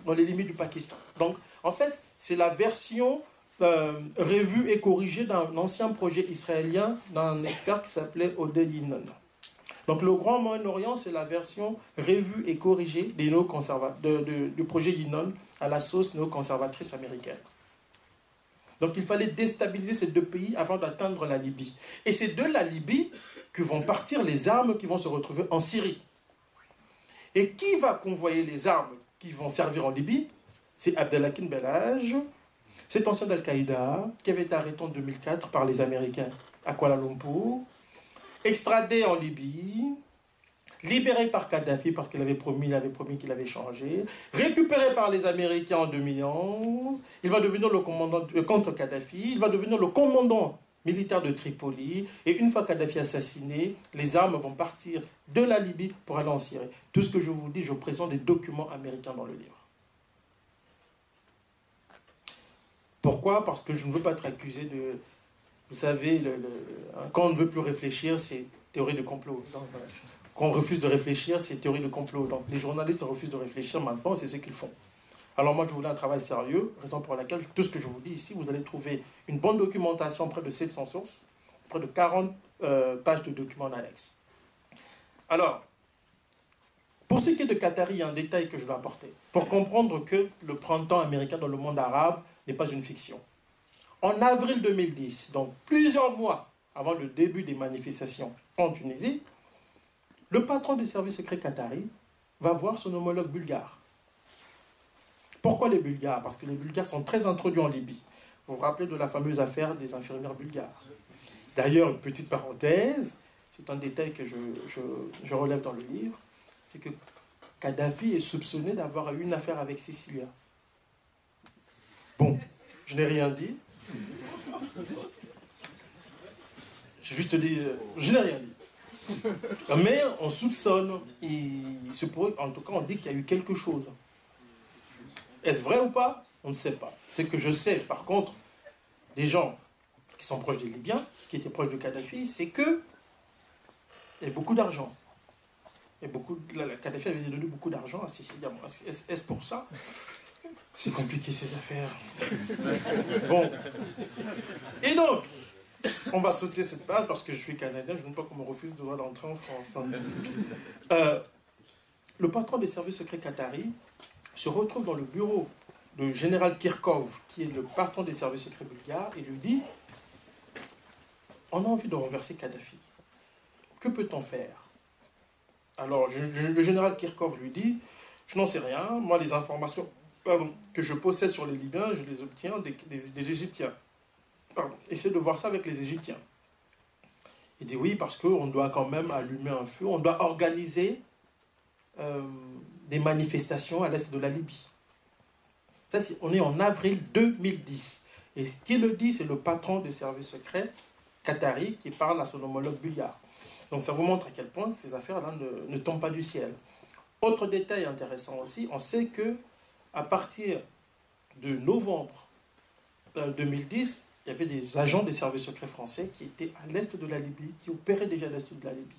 dans les limites du Pakistan. Donc, en fait, c'est la version euh, revue et corrigée d'un ancien projet israélien d'un expert qui s'appelait Oded Yinon. Donc le Grand Moyen-Orient, c'est la version revue et corrigée des du projet Yinon à la sauce néoconservatrice américaine. Donc il fallait déstabiliser ces deux pays avant d'atteindre la Libye. Et c'est de la Libye que vont partir les armes qui vont se retrouver en Syrie. Et qui va convoyer les armes qui vont servir en Libye? C'est Abdelhakim Belhaj, cet ancien d'Al-Qaïda qui avait été arrêté en 2004 par les Américains à Kuala Lumpur, extradé en Libye, libéré par Kadhafi parce qu'il avait promis, il avait promis qu'il avait changé, récupéré par les Américains en 2011, il va devenir le commandant contre Kadhafi, il va devenir le commandant militaire de Tripoli, et une fois Kadhafi assassiné, les armes vont partir de la Libye pour aller en Syrie. Tout ce que je vous dis, je présente des documents américains dans le livre. Pourquoi? Parce que je ne veux pas être accusé de... Vous savez, quand on ne veut plus réfléchir, c'est théorie de complot. quand on refuse de réfléchir, c'est théorie de complot. Donc les journalistes refusent de réfléchir maintenant, c'est ce qu'ils font. Alors moi, je voulais un travail sérieux, raison pour laquelle tout ce que je vous dis ici, vous allez trouver une bonne documentation, près de 700 sources, près de 40 euh, pages de documents en annexe. Alors, pour ce qui est de Qatari, il y a un détail que je veux apporter. Pour comprendre que le printemps américain dans le monde arabe n'est pas une fiction. En avril 2010, donc plusieurs mois avant le début des manifestations en Tunisie, le patron des services secrets qatari va voir son homologue bulgare. Pourquoi les Bulgares? Parce que les Bulgares sont très introduits en Libye. Vous vous rappelez de la fameuse affaire des infirmières bulgares? D'ailleurs, une petite parenthèse, c'est un détail que je, je, relève dans le livre, c'est que Kadhafi est soupçonné d'avoir eu une affaire avec Sicilia. Bon, je n'ai rien dit. J'ai juste dit, euh, je n'ai rien dit. Mais on soupçonne, se en tout cas on dit qu'il y a eu quelque chose. Est-ce vrai ou pas? On ne sait pas. Ce que je sais, par contre, des gens qui sont proches des Libyens, qui étaient proches de Kadhafi, c'est que il y a beaucoup d'argent. Et beaucoup, Kadhafi avait donné beaucoup d'argent à Sicile. Est-ce pour ça? C'est compliqué ces affaires. Bon. Et donc, on va sauter cette page parce que je suis canadien, je ne veux pas qu'on me refuse de d'entrer en France. Euh, le patron des services secrets qataris se retrouve dans le bureau du général Kirkov, qui est le patron des services secrets bulgares, et lui dit On a envie de renverser Kadhafi. Que peut-on faire? Alors, le général Kirkov lui dit Je n'en sais rien, moi, les informations que je possède sur les Libyens, je les obtiens des, Égyptiens. Essayez de voir ça avec les Égyptiens. Il dit oui, parce qu'on doit quand même allumer un feu, on doit organiser euh, des manifestations à l'est de la Libye. Ça, on est en avril 2010. Et ce qui le dit, c'est le patron des services secrets qatari qui parle à son homologue bulgare. Donc ça vous montre à quel point ces affaires-là ne tombent pas du ciel. Autre détail intéressant aussi, on sait que à partir de novembre 2010, euh, il y avait des agents des services secrets français qui étaient à l'est de la Libye, qui opéraient déjà à l'est de la Libye.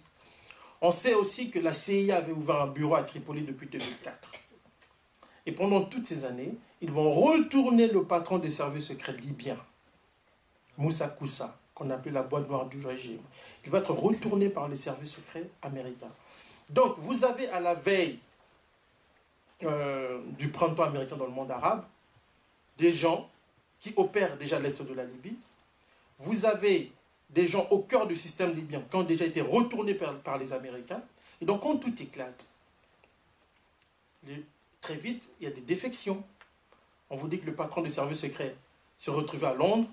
On sait aussi que la CIA avait ouvert un bureau à Tripoli depuis 2004. Et pendant toutes ces années, ils vont retourner le patron des services secrets libyens, Moussa Koussa, qu'on appelait la boîte noire du régime. Il va être retourné par les services secrets américains. Donc, vous avez à la veille euh, du printemps américain dans le monde arabe, des gens qui opèrent déjà à l'est de la Libye. Vous avez des gens au cœur du système libyen qui ont déjà été retournés par, les Américains. Et donc, quand tout éclate, très vite, il y a des défections. On vous dit que le patron du service secret se retrouvait à Londres,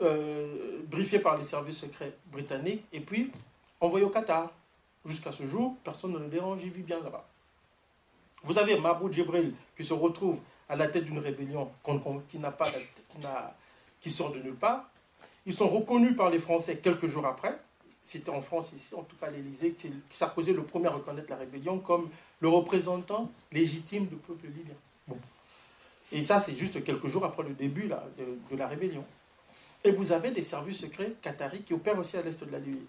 euh, briefé par les services secrets britanniques, et puis envoyé au Qatar. Jusqu'à ce jour, personne ne le dérange, il vit bien là-bas. Vous avez Mahmoud Djibril qui se retrouve à la tête d'une rébellion qui, pas, qui, qui sort de nulle part. Ils sont reconnus par les Français quelques jours après. C'était en France ici, en tout cas à l'Élysée, que Sarkozy est le premier à reconnaître la rébellion comme le représentant légitime du peuple libyen. Et ça, c'est juste quelques jours après le début de, la rébellion. Et vous avez des services secrets qataris qui opèrent aussi à l'est de la Libye.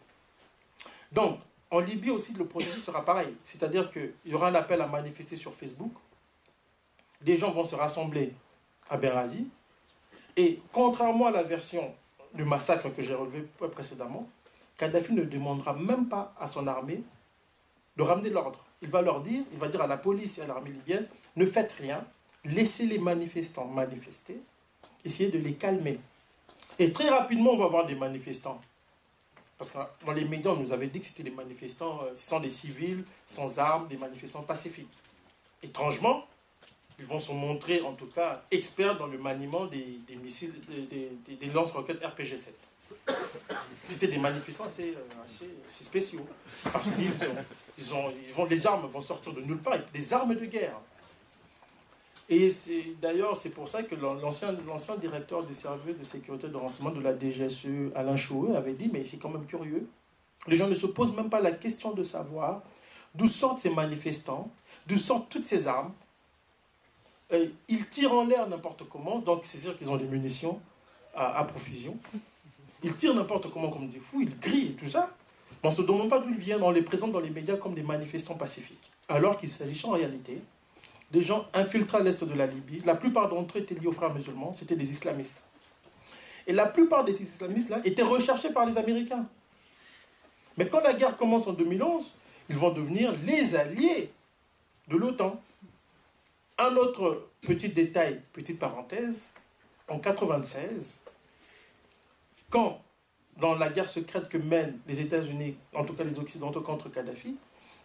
Donc, en Libye aussi, le processus sera pareil. C'est-à-dire qu'il y aura un appel à manifester sur Facebook. Des gens vont se rassembler à Benghazi. Et contrairement à la version du massacre que j'ai relevé précédemment, Kadhafi ne demandera même pas à son armée de ramener l'ordre. Il va leur dire, il va dire à la police et à l'armée libyenne, ne faites rien, laissez les manifestants manifester, essayez de les calmer. Et très rapidement, on va avoir des manifestants parce que dans les médias, on nous avait dit que c'était des manifestants, euh, ce sont des civils, sans armes, des manifestants pacifiques. Étrangement, ils vont se montrer, en tout cas, experts dans le maniement des, missiles, des, lance-roquettes RPG-7. C'était des manifestants assez, euh, spéciaux. Parce qu'ils ils ont, ils vont, les armes vont sortir de nulle part, des armes de guerre. Et d'ailleurs, c'est pour ça que l'ancien directeur du service de sécurité de renseignement de la DGSE, Alain Chouet, avait dit, mais c'est quand même curieux. Les gens ne se posent même pas la question de savoir d'où sortent ces manifestants, d'où sortent toutes ces armes. ils tirent en l'air n'importe comment, donc c'est-à-dire qu'ils ont des munitions à, profusion. Ils tirent n'importe comment comme des fous, ils crient et tout ça. On ne se demande pas d'où ils viennent, on les présente dans les médias comme des manifestants pacifiques. Alors qu'il s'agit en réalité des gens infiltrés à l'est de la Libye. La plupart d'entre eux étaient liés aux frères musulmans, c'était des islamistes. Et la plupart des islamistes-là étaient recherchés par les Américains. Mais quand la guerre commence en 2011, ils vont devenir les alliés de l'OTAN. Un autre petit détail, petite parenthèse, en 1996, quand, dans la guerre secrète que mènent les États-Unis, en tout cas les Occidentaux contre Kadhafi,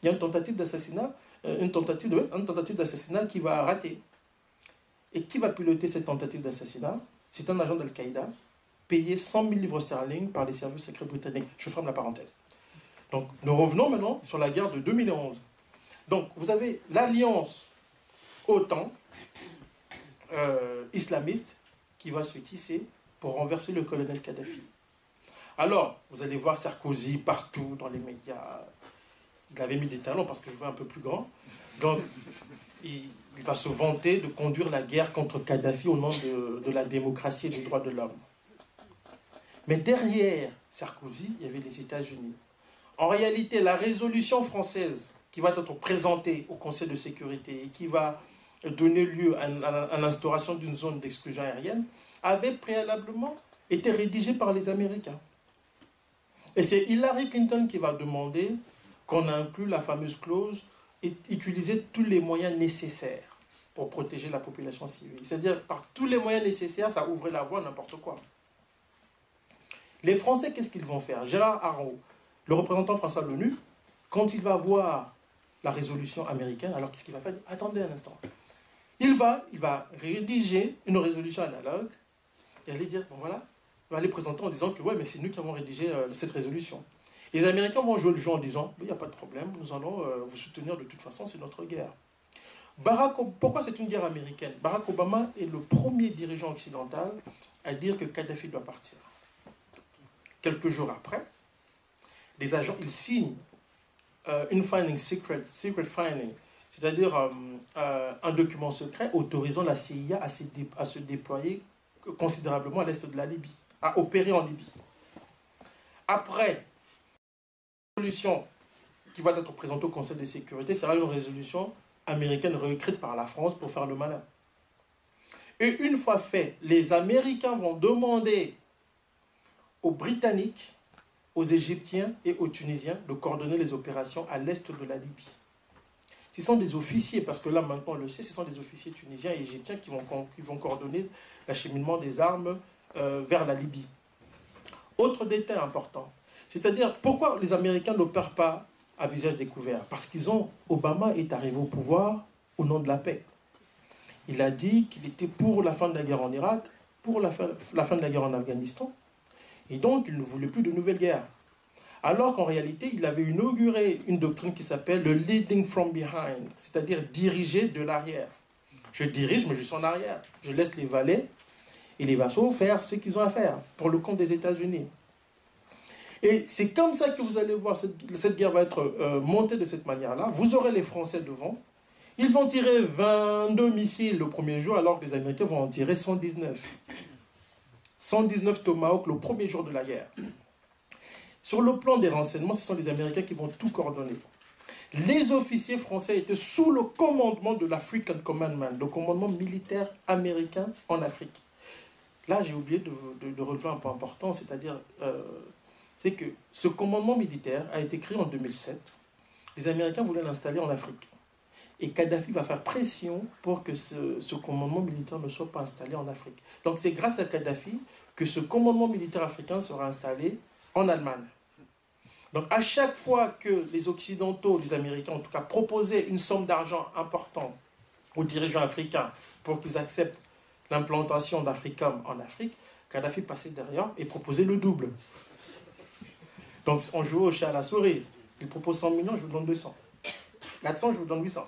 il y a une tentative d'assassinat une tentative, une tentative d'assassinat qui va rater. Et qui va piloter cette tentative d'assassinat? C'est un agent d'Al-Qaïda payé 100 000 livres sterling par les services secrets britanniques. Je ferme la parenthèse. Donc, nous revenons maintenant sur la guerre de 2011. Donc, vous avez l'alliance OTAN euh, islamiste qui va se tisser pour renverser le colonel Kadhafi. Alors, vous allez voir Sarkozy partout dans les médias, il avait mis des talons parce que je vois un peu plus grand. Donc, il, va se vanter de conduire la guerre contre Kadhafi au nom de, de la démocratie et des droits de l'homme. Mais derrière Sarkozy, il y avait les États-Unis. En réalité, la résolution française qui va être présentée au Conseil de sécurité et qui va donner lieu à, l'instauration d'une zone d'exclusion aérienne avait préalablement été rédigée par les Américains. Et c'est Hillary Clinton qui va demander qu'on inclut la fameuse clause et utiliser tous les moyens nécessaires pour protéger la population civile. C'est-à-dire, par tous les moyens nécessaires, ça ouvrait la voie à n'importe quoi. Les Français, qu'est-ce qu'ils vont faire? Gérard Haro, le représentant français de l'ONU, quand il va voir la résolution américaine, alors qu'est-ce qu'il va faire? Attendez un instant. Il va, rédiger une résolution analogue et aller dire, bon voilà, il va aller présenter en disant que ouais, mais c'est nous qui avons rédigé euh, cette résolution. Les Américains vont jouer le jeu en disant il n'y a pas de problème, nous allons euh, vous soutenir de toute façon, c'est notre guerre. Barack, pourquoi c'est une guerre américaine? Barack Obama est le premier dirigeant occidental à dire que Kadhafi doit partir. Quelques jours après, des agents, ils signent euh, une finding secret, secret finding, c'est-à-dire euh, un document secret autorisant la CIA à se déployer considérablement à l'est de la Libye, à opérer en Libye. Après résolution qui va être présentée au Conseil de sécurité sera une résolution américaine réécrite par la France pour faire le malin. Et une fois fait, les Américains vont demander aux Britanniques, aux Égyptiens et aux Tunisiens de coordonner les opérations à l'est de la Libye. Ce sont des officiers, parce que là maintenant on le sait, ce sont des officiers tunisiens et égyptiens qui vont, qui vont coordonner l'acheminement des armes euh, vers la Libye. Autre détail important, c'est-à-dire, pourquoi les Américains n'opèrent pas à visage découvert? Parce qu'ils ont. Obama est arrivé au pouvoir au nom de la paix. Il a dit qu'il était pour la fin de la guerre en Irak, pour la fin, la fin de la guerre en Afghanistan. Et donc, il ne voulait plus de nouvelles guerres. Alors qu'en réalité, il avait inauguré une doctrine qui s'appelle le leading from behind, c'est-à-dire diriger de l'arrière. Je dirige, mais je suis en arrière. Je laisse les valets et les vassaux faire ce qu'ils ont à faire pour le compte des États-Unis. Et c'est comme ça que vous allez voir, cette, guerre va être euh, montée de cette manière-là. Vous aurez les Français devant. Ils vont tirer 22 missiles le premier jour, alors que les Américains vont en tirer 119. 119 Tomahawk le premier jour de la guerre. Sur le plan des renseignements, ce sont les Américains qui vont tout coordonner. Les officiers français étaient sous le commandement de l'African Commandment, le commandement militaire américain en Afrique. Là, j'ai oublié de, relever un point important, c'est-à-dire euh, c'est que ce commandement militaire a été créé en 2007. Les Américains voulaient l'installer en Afrique. Et Kadhafi va faire pression pour que ce, commandement militaire ne soit pas installé en Afrique. Donc c'est grâce à Kadhafi que ce commandement militaire africain sera installé en Allemagne. Donc à chaque fois que les Occidentaux, les Américains en tout cas, proposaient une somme d'argent importante aux dirigeants africains pour qu'ils acceptent l'implantation d'Africom en Afrique, Kadhafi passait derrière et proposait le double. Donc on jouait au chat à la souris. Il propose 100 millions, je vous donne 200. 400, je vous donne 800.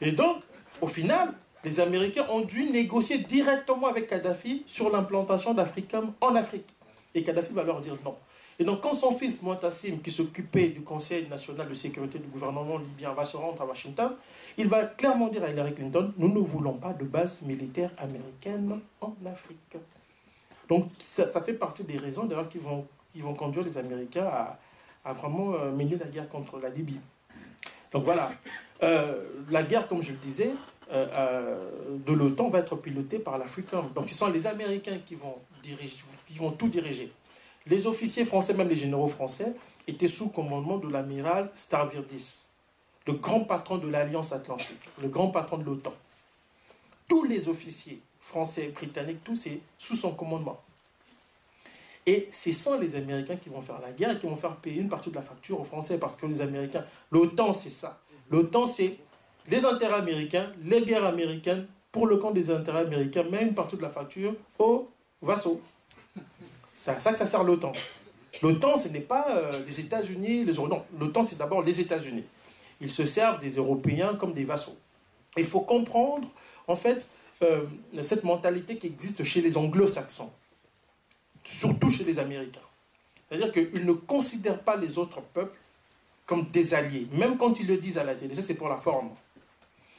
Et donc, au final, les Américains ont dû négocier directement avec Kadhafi sur l'implantation d'Africom en Afrique. Et Kadhafi va leur dire non. Et donc, quand son fils Moitassim, qui s'occupait du Conseil national de sécurité du gouvernement libyen, va se rendre à Washington, il va clairement dire à Hillary Clinton Nous ne voulons pas de base militaire américaine en Afrique. Donc, ça, fait partie des raisons d'ailleurs qui vont, qui vont conduire les Américains à, vraiment euh, mener la guerre contre la Libye. Donc voilà, euh, la guerre, comme je le disais, euh, de l'OTAN va être pilotée par l'Africom. Donc ce sont les Américains qui vont, diriger, qui vont tout diriger. Les officiers français, même les généraux français, étaient sous commandement de l'amiral Starvirdis, le grand patron de l'Alliance Atlantique, le grand patron de l'OTAN. Tous les officiers français, britanniques, tous, c'est sous son commandement. Et ce sont les Américains qui vont faire la guerre et qui vont faire payer une partie de la facture aux Français parce que les Américains, l'OTAN, c'est ça. L'OTAN, c'est les intérêts américains, les guerres américaines pour le compte des intérêts américains, mais une partie de la facture aux vassaux. C'est à ça que ça sert l'OTAN. L'OTAN, ce n'est pas euh, les États-Unis, les Non, l'OTAN, c'est d'abord les États-Unis. Ils se servent des Européens comme des vassaux. Il faut comprendre, en fait, euh, cette mentalité qui existe chez les anglo-saxons, surtout chez les Américains. C'est-à-dire qu'ils ne considèrent pas les autres peuples comme des alliés, même quand ils le disent à la télé. Ça, c'est pour la forme.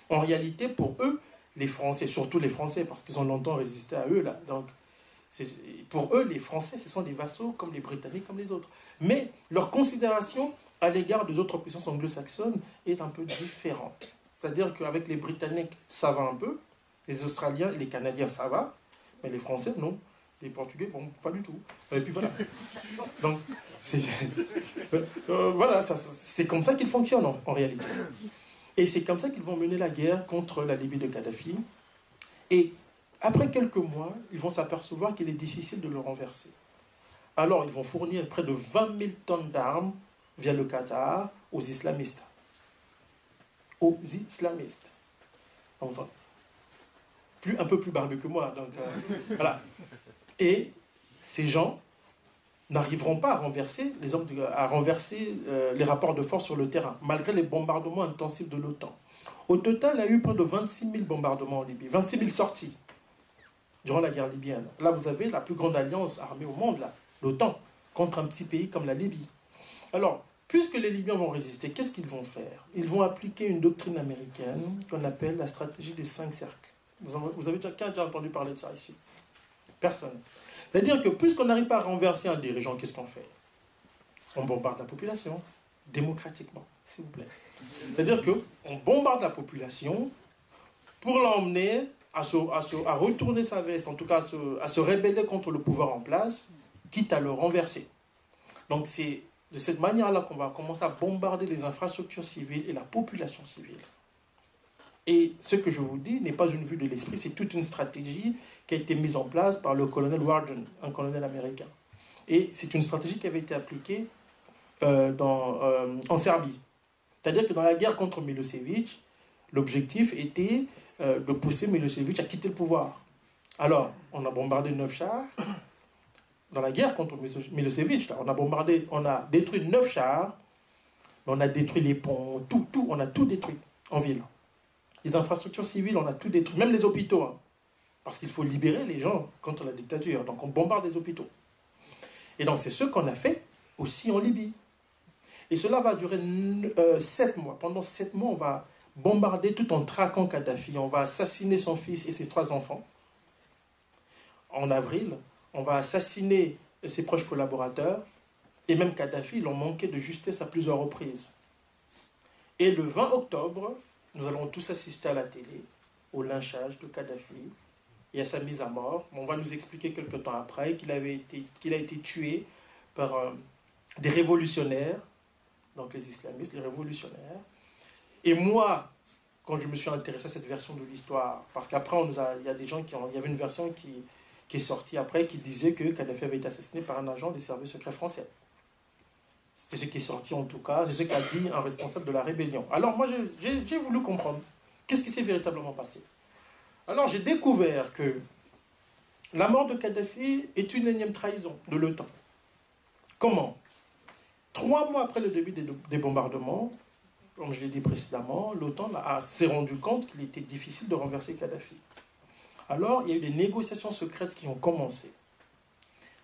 En réalité, pour eux, les Français, surtout les Français, parce qu'ils ont longtemps résisté à eux, là, donc, pour eux, les Français, ce sont des vassaux comme les Britanniques, comme les autres. Mais leur considération à l'égard des autres puissances anglo-saxonnes est un peu différente. C'est-à-dire qu'avec les Britanniques, ça va un peu, les Australiens les Canadiens, ça va, mais les Français, non. Les Portugais, bon, pas du tout. Et puis voilà. Donc, c'est euh, voilà, c'est comme ça qu'ils fonctionnent en réalité. Et c'est comme ça qu'ils vont mener la guerre contre la Libye de Kadhafi. Et après quelques mois, ils vont s'apercevoir qu'il est difficile de le renverser. Alors, ils vont fournir près de 20 000 tonnes d'armes via le Qatar aux islamistes. Aux islamistes. Plus, un peu plus barbu que moi. Donc, euh, voilà. Et ces gens n'arriveront pas à renverser, les, hommes à renverser euh, les rapports de force sur le terrain, malgré les bombardements intensifs de l'OTAN. Au total, il y a eu près de 26 000 bombardements en Libye, 26 000 sorties durant la guerre libyenne. Là, vous avez la plus grande alliance armée au monde, l'OTAN, contre un petit pays comme la Libye. Alors, puisque les Libyens vont résister, qu'est-ce qu'ils vont faire? Ils vont appliquer une doctrine américaine qu'on appelle la stratégie des cinq cercles. Vous avez déjà, qui a déjà entendu parler de ça ici? Personne. C'est-à-dire que puisqu'on n'arrive pas à renverser un dirigeant, qu'est-ce qu'on fait? On bombarde la population, démocratiquement, s'il vous plaît. C'est-à-dire qu'on bombarde la population pour l'emmener à, à, retourner sa veste, en tout cas à se, à se rébeller contre le pouvoir en place, quitte à le renverser. Donc c'est de cette manière-là qu'on va commencer à bombarder les infrastructures civiles et la population civile. Et ce que je vous dis n'est pas une vue de l'esprit, c'est toute une stratégie qui a été mise en place par le colonel Warden, un colonel américain. Et c'est une stratégie qui avait été appliquée euh, euh, en Serbie. C'est-à-dire que dans la guerre contre Milosevic, l'objectif était euh, de pousser Milosevic à quitter le pouvoir. Alors, on a bombardé neuf chars. Dans la guerre contre Milosevic, on a bombardé, on a détruit neuf chars, on a détruit les ponts, tout, tout, on a tout détruit en ville. Les infrastructures civiles, on a tout détruit, même les hôpitaux. Hein. parce qu'il faut libérer les gens contre la dictature. Donc on bombarde les hôpitaux. Et donc c'est ce qu'on a fait aussi en Libye. Et cela va durer euh, sept mois. Pendant sept mois, on va bombarder tout en traquant Kadhafi. On va assassiner son fils et ses trois enfants. En avril, on va assassiner ses proches collaborateurs. Et même Kadhafi, ils ont manqué de justesse à plusieurs reprises. Et le 20 octobre, nous allons tous assister à la télé au lynchage de Kadhafi et à sa mise à mort. On va nous expliquer quelque temps après qu'il avait été, qu'il a été tué par euh, des révolutionnaires, donc les islamistes, les révolutionnaires. Et moi, quand je me suis intéressé à cette version de l'histoire, parce qu'après, il y a des gens qui ont, il y avait une version qui, qui est sortie après qui disait que Kadhafi avait été assassiné par un agent des services secrets français. C'est ce qui est sorti en tout cas, c'est ce qu'a dit un responsable de la rébellion. Alors moi, j'ai voulu comprendre qu'est-ce qui s'est véritablement passé. Alors j'ai découvert que la mort de Kadhafi est une énième trahison de l'OTAN. Comment? Trois mois après le début des, bombardements, comme je l'ai dit précédemment, l'OTAN s'est rendu compte qu'il était difficile de renverser Kadhafi. Alors, il y a eu des négociations secrètes qui ont commencé.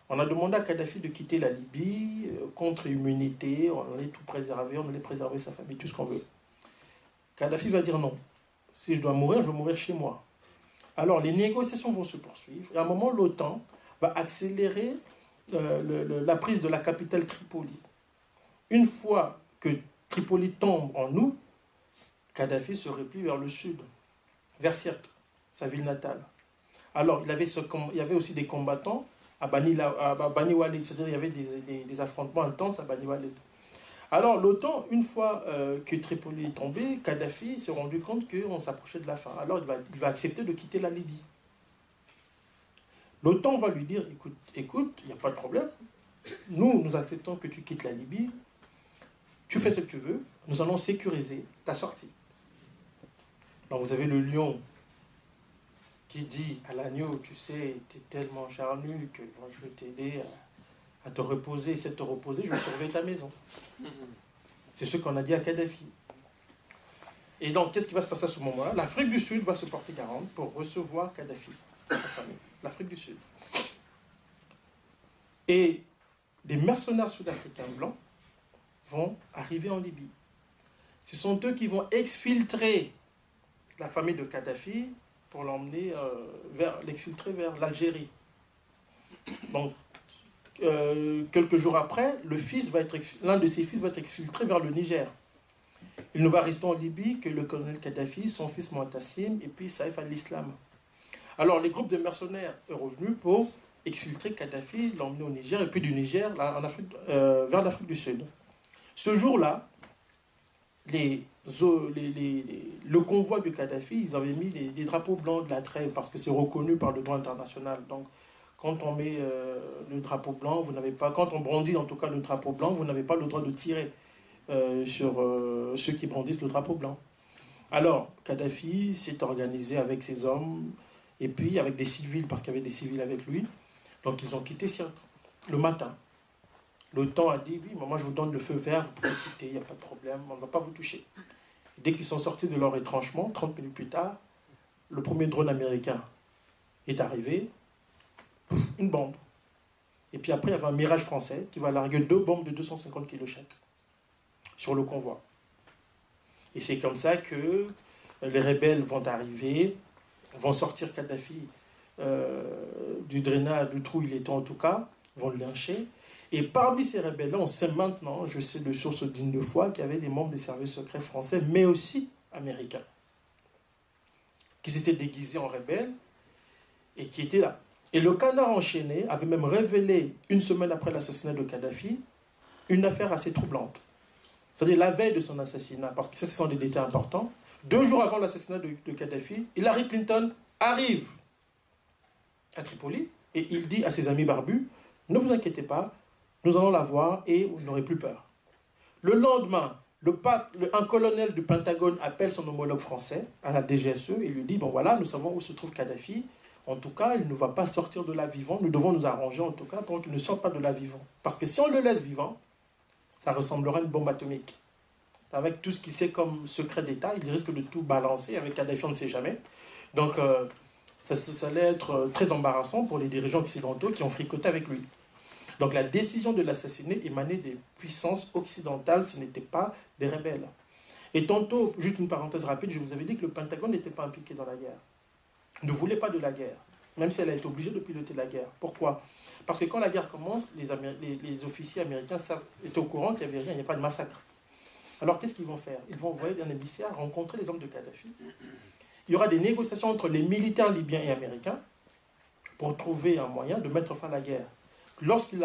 On a demandé à Kadhafi de quitter la Libye euh, contre immunité, on allait tout préserver, on allait préserver sa famille, tout ce qu'on veut. Kadhafi va dire non. Si je dois mourir, je veux mourir chez moi. Alors les négociations vont se poursuivre et à un moment, l'OTAN va accélérer euh, la prise de la capitale Tripoli. Une fois que Tripoli tombe en août, Kadhafi se replie vers le sud, vers Sirte, sa ville natale. Alors, il, il y avait aussi des combattants à Bani, c'est-à-dire il y avait des, affrontements intenses à Bani Walid. Alors l'OTAN, une fois euh, que Tripoli est tombé, Kadhafi s'est rendu compte qu'on s'approchait de la fin. Alors il va, il va accepter de quitter la Libye. L'OTAN va lui dire, écoute, écoute, il n'y a pas de problème. Nous, nous acceptons que tu quittes la Libye. Tu fais ce que tu veux. Nous allons sécuriser ta sortie. Donc vous avez le lion qui dit à l'agneau, tu sais, tu es tellement charnu que je vais t'aider à, te reposer, c'est te reposer, je vais surveiller ta maison. C'est ce qu'on a dit à Kadhafi. Et donc, qu'est-ce qui va se passer à ce moment-là? L'Afrique du Sud va se porter garante pour recevoir Kadhafi sa famille. L'Afrique du Sud. Et des mercenaires sud-africains blancs vont arriver en Libye. Ce sont eux qui vont exfiltrer la famille de Kadhafi pour l'emmener euh, vers, l'exfiltrer vers l'Algérie. Donc, euh, quelques jours après, le fils va être l'un de ses fils va être exfiltré vers le Niger. Il ne va rester en Libye que le colonel Kadhafi, son fils Moatassim et puis Saïf al-Islam. Alors, les groupes de mercenaires sont revenus pour exfiltrer Kadhafi, l'emmener au Niger et puis du Niger en Afrique, euh, vers l'Afrique du Sud. Ce jour-là, les le convoi de Kadhafi, ils avaient mis des, drapeaux blancs de la trêve parce que c'est reconnu par le droit international. Donc, quand on met euh, le drapeau blanc, vous n'avez pas, quand on brandit en tout cas le drapeau blanc, vous n'avez pas le droit de tirer euh, sur euh, ceux qui brandissent le drapeau blanc. Alors, Kadhafi s'est organisé avec ses hommes et puis avec des civils, parce qu'il y avait des civils avec lui. Donc, ils ont quitté Sirte le matin. Temps a dit, oui, moi je vous donne le feu vert, vous pouvez quitter, il n'y a pas de problème, on ne va pas vous toucher. dès qu'ils sont sortis de leur retranchement, 30 minutes plus tard, le premier drone américain est arrivé, une bombe. Et puis après, il y avait un mirage français qui va larguer deux bombes de 250 kg chaque sur le convoi. Et c'est comme ça que les rebelles vont arriver, vont sortir Kadhafi euh, du drainage, du trou il était en tout cas, vont le lyncher. Et parmi ces rebelles-là, on sait maintenant, je sais de sources dignes de foi, qu'il y avait des membres des services secrets français, mais aussi américains, qui s'étaient déguisés en rebelles et qui étaient là. Et le canard enchaîné avait même révélé, une semaine après l'assassinat de Kadhafi, une affaire assez troublante. C'est-à-dire la veille de son assassinat, parce que ça, ce sont des détails importants. Deux jours avant l'assassinat de, de Kadhafi, Hillary Clinton arrive à Tripoli et il dit à ses amis barbus, ne vous inquiétez pas, nous allons la voir et vous n'aurez plus peur. Le lendemain, le, un colonel du Pentagone appelle son homologue français à la DGSE et lui dit, bon voilà, nous savons où se trouve Kadhafi. En tout cas, il ne va pas sortir de là vivant. Nous devons nous arranger en tout cas pour qu'il ne sorte pas de là vivant. Parce que si on le laisse vivant, ça ressemblera à une bombe atomique. Avec tout ce qui sait comme secret d'État, il risque de tout balancer. Avec Kadhafi, on ne sait jamais. Donc, euh, ça, ça allait être très embarrassant pour les dirigeants occidentaux qui ont fricoté avec lui. Donc la décision de l'assassiner émanait des puissances occidentales, ce n'était pas des rebelles. Et tantôt, juste une parenthèse rapide, je vous avais dit que le Pentagone n'était pas impliqué dans la guerre. Ne voulait pas de la guerre, même si elle a été obligée de piloter la guerre. Pourquoi? Parce que quand la guerre commence, les, officiers américains étaient au courant qu'il n'y avait rien, il n'y a pas de massacre. Alors qu'est-ce qu'ils vont faire? Ils vont envoyer un émissaire rencontrer les hommes de Kadhafi. Il y aura des négociations entre les militaires libyens et américains pour trouver un moyen de mettre fin à la guerre. Lorsqu'il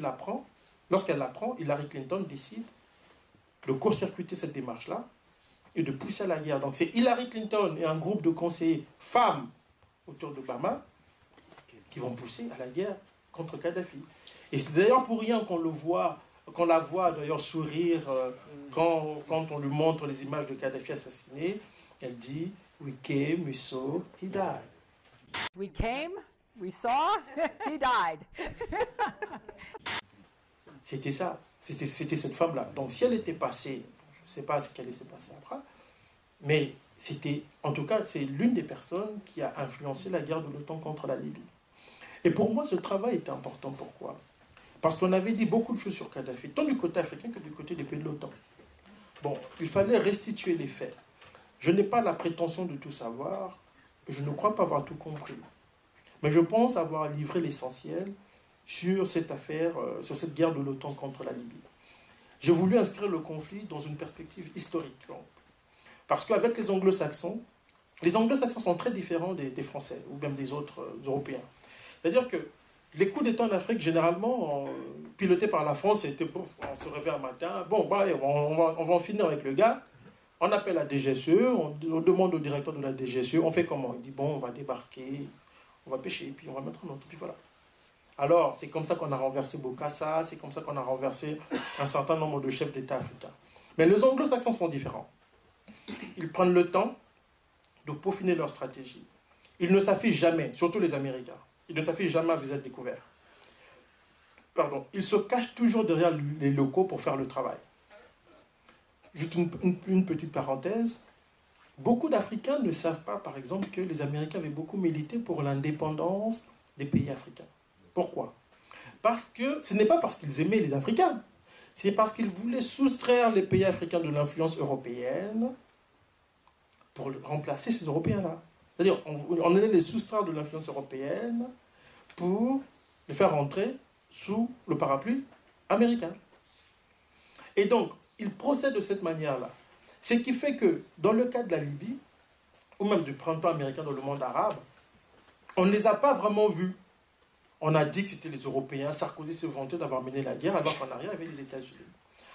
l'apprend, lorsqu'elle l'apprend, Hillary Clinton décide de court-circuiter cette démarche-là et de pousser à la guerre. Donc c'est Hillary Clinton et un groupe de conseillers femmes autour d'Obama qui vont pousser à la guerre contre Kadhafi. Et c'est d'ailleurs pour rien qu'on le voit qu'on la voit d'ailleurs sourire euh, quand, quand on lui montre les images de Kadhafi assassiné. Elle dit We came, we saw, he died. We came, we saw, he died. C'était ça. C'était cette femme-là. Donc si elle était passée, je ne sais pas ce qu'elle s'est passé après, mais c'était, en tout cas, c'est l'une des personnes qui a influencé la guerre de l'OTAN contre la Libye. Et pour moi, ce travail était important. Pourquoi? Parce qu'on avait dit beaucoup de choses sur Kadhafi, tant du côté africain que du côté des pays de l'OTAN. Bon, il fallait restituer les faits. Je n'ai pas la prétention de tout savoir, je ne crois pas avoir tout compris. Mais je pense avoir livré l'essentiel sur cette affaire, euh, sur cette guerre de l'OTAN contre la Libye. J'ai voulu inscrire le conflit dans une perspective historique. Parce qu'avec les anglo-saxons, les anglo-saxons sont très différents des, Français ou même des autres euh, Européens. C'est-à-dire que les coups d'État en Afrique, généralement, pilotés par la France, c'était on se réveille un matin, bon, bah, on, va, on va en finir avec le gars, on appelle la DGSE, on, demande au directeur de la DGSE, on fait comment? Il dit, bon, on va débarquer, on va pêcher, puis on va mettre un autre, puis voilà. Alors, c'est comme ça qu'on a renversé Bokassa, c'est comme ça qu'on a renversé un certain nombre de chefs d'État africains. Mais les anglo-saxons sont différents. Ils prennent le temps de peaufiner leur stratégie. Ils ne s'affichent jamais, surtout les Américains, ils ne s'affichent jamais à visage découvert. Pardon, ils se cachent toujours derrière les locaux pour faire le travail. Juste une, petite parenthèse. Beaucoup d'Africains ne savent pas, par exemple, que les Américains avaient beaucoup milité pour l'indépendance des pays africains. Pourquoi? Parce que ce n'est pas parce qu'ils aimaient les Africains, c'est parce qu'ils voulaient soustraire les pays africains de l'influence européenne pour remplacer ces Européens-là. C'est-à-dire, on, allait les soustraire de l'influence européenne pour les faire rentrer sous le parapluie américain. Et donc, ils procèdent de cette manière-là. Ce qui fait que, dans le cas de la Libye, ou même du printemps américain dans le monde arabe, on ne les a pas vraiment vus on a dit que c'était les Européens. Sarkozy se vantait d'avoir mené la guerre alors qu'en arrière, il y avait les États-Unis.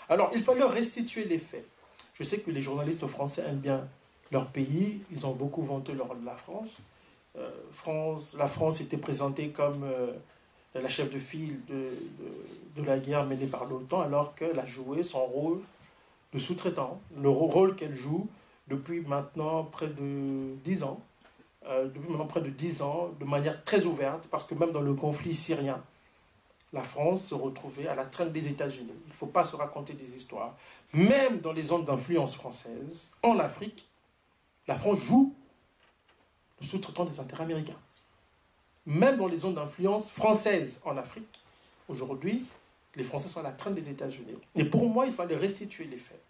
Alors, il fallait restituer les faits. Je sais que les journalistes français aiment bien leur pays. Ils ont beaucoup vanté leur, la France. Euh, France. La France était présentée comme euh, la chef de file de, de, la guerre menée par l'OTAN, alors qu'elle a joué son rôle de sous-traitant, le rôle qu'elle joue depuis maintenant près de dix ans euh, depuis maintenant près de dix ans, de manière très ouverte, parce que même dans le conflit syrien, la France se retrouvait à la traîne des États-Unis. Il ne faut pas se raconter des histoires. Même dans les zones d'influence française, en Afrique, la France joue le sous-traitant des intérêts américains. Même dans les zones d'influence française en Afrique, aujourd'hui, les Français sont à la traîne des États-Unis. Et pour moi, il fallait restituer les faits.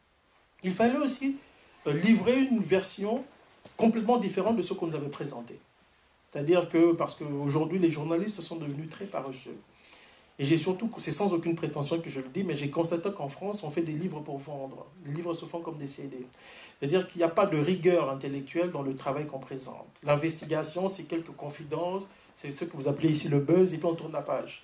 Il fallait aussi euh, livrer une version complètement différent de ce qu'on nous avait présenté. C'est-à-dire que, parce qu'aujourd'hui, les journalistes sont devenus très paresseux. Et j'ai surtout, c'est sans aucune prétention que je le dis, mais j'ai constaté qu'en France, on fait des livres pour vendre. Les livres se font comme des CD. C'est-à-dire qu'il n'y a pas de rigueur intellectuelle dans le travail qu'on présente. L'investigation, c'est quelques confidences, c'est ce que vous appelez ici le buzz, et puis on tourne la page.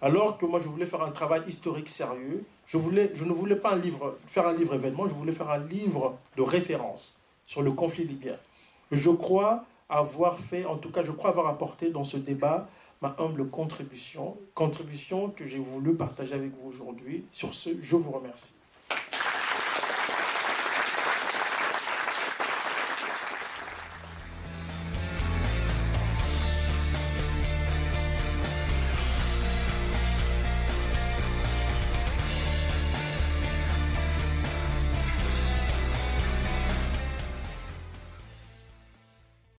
Alors que moi, je voulais faire un travail historique sérieux. Je, voulais, je ne voulais pas un livre, faire un livre événement, je voulais faire un livre de référence sur le conflit libyen. Je crois avoir fait, en tout cas, je crois avoir apporté dans ce débat ma humble contribution, contribution que j'ai voulu partager avec vous aujourd'hui. Sur ce, je vous remercie.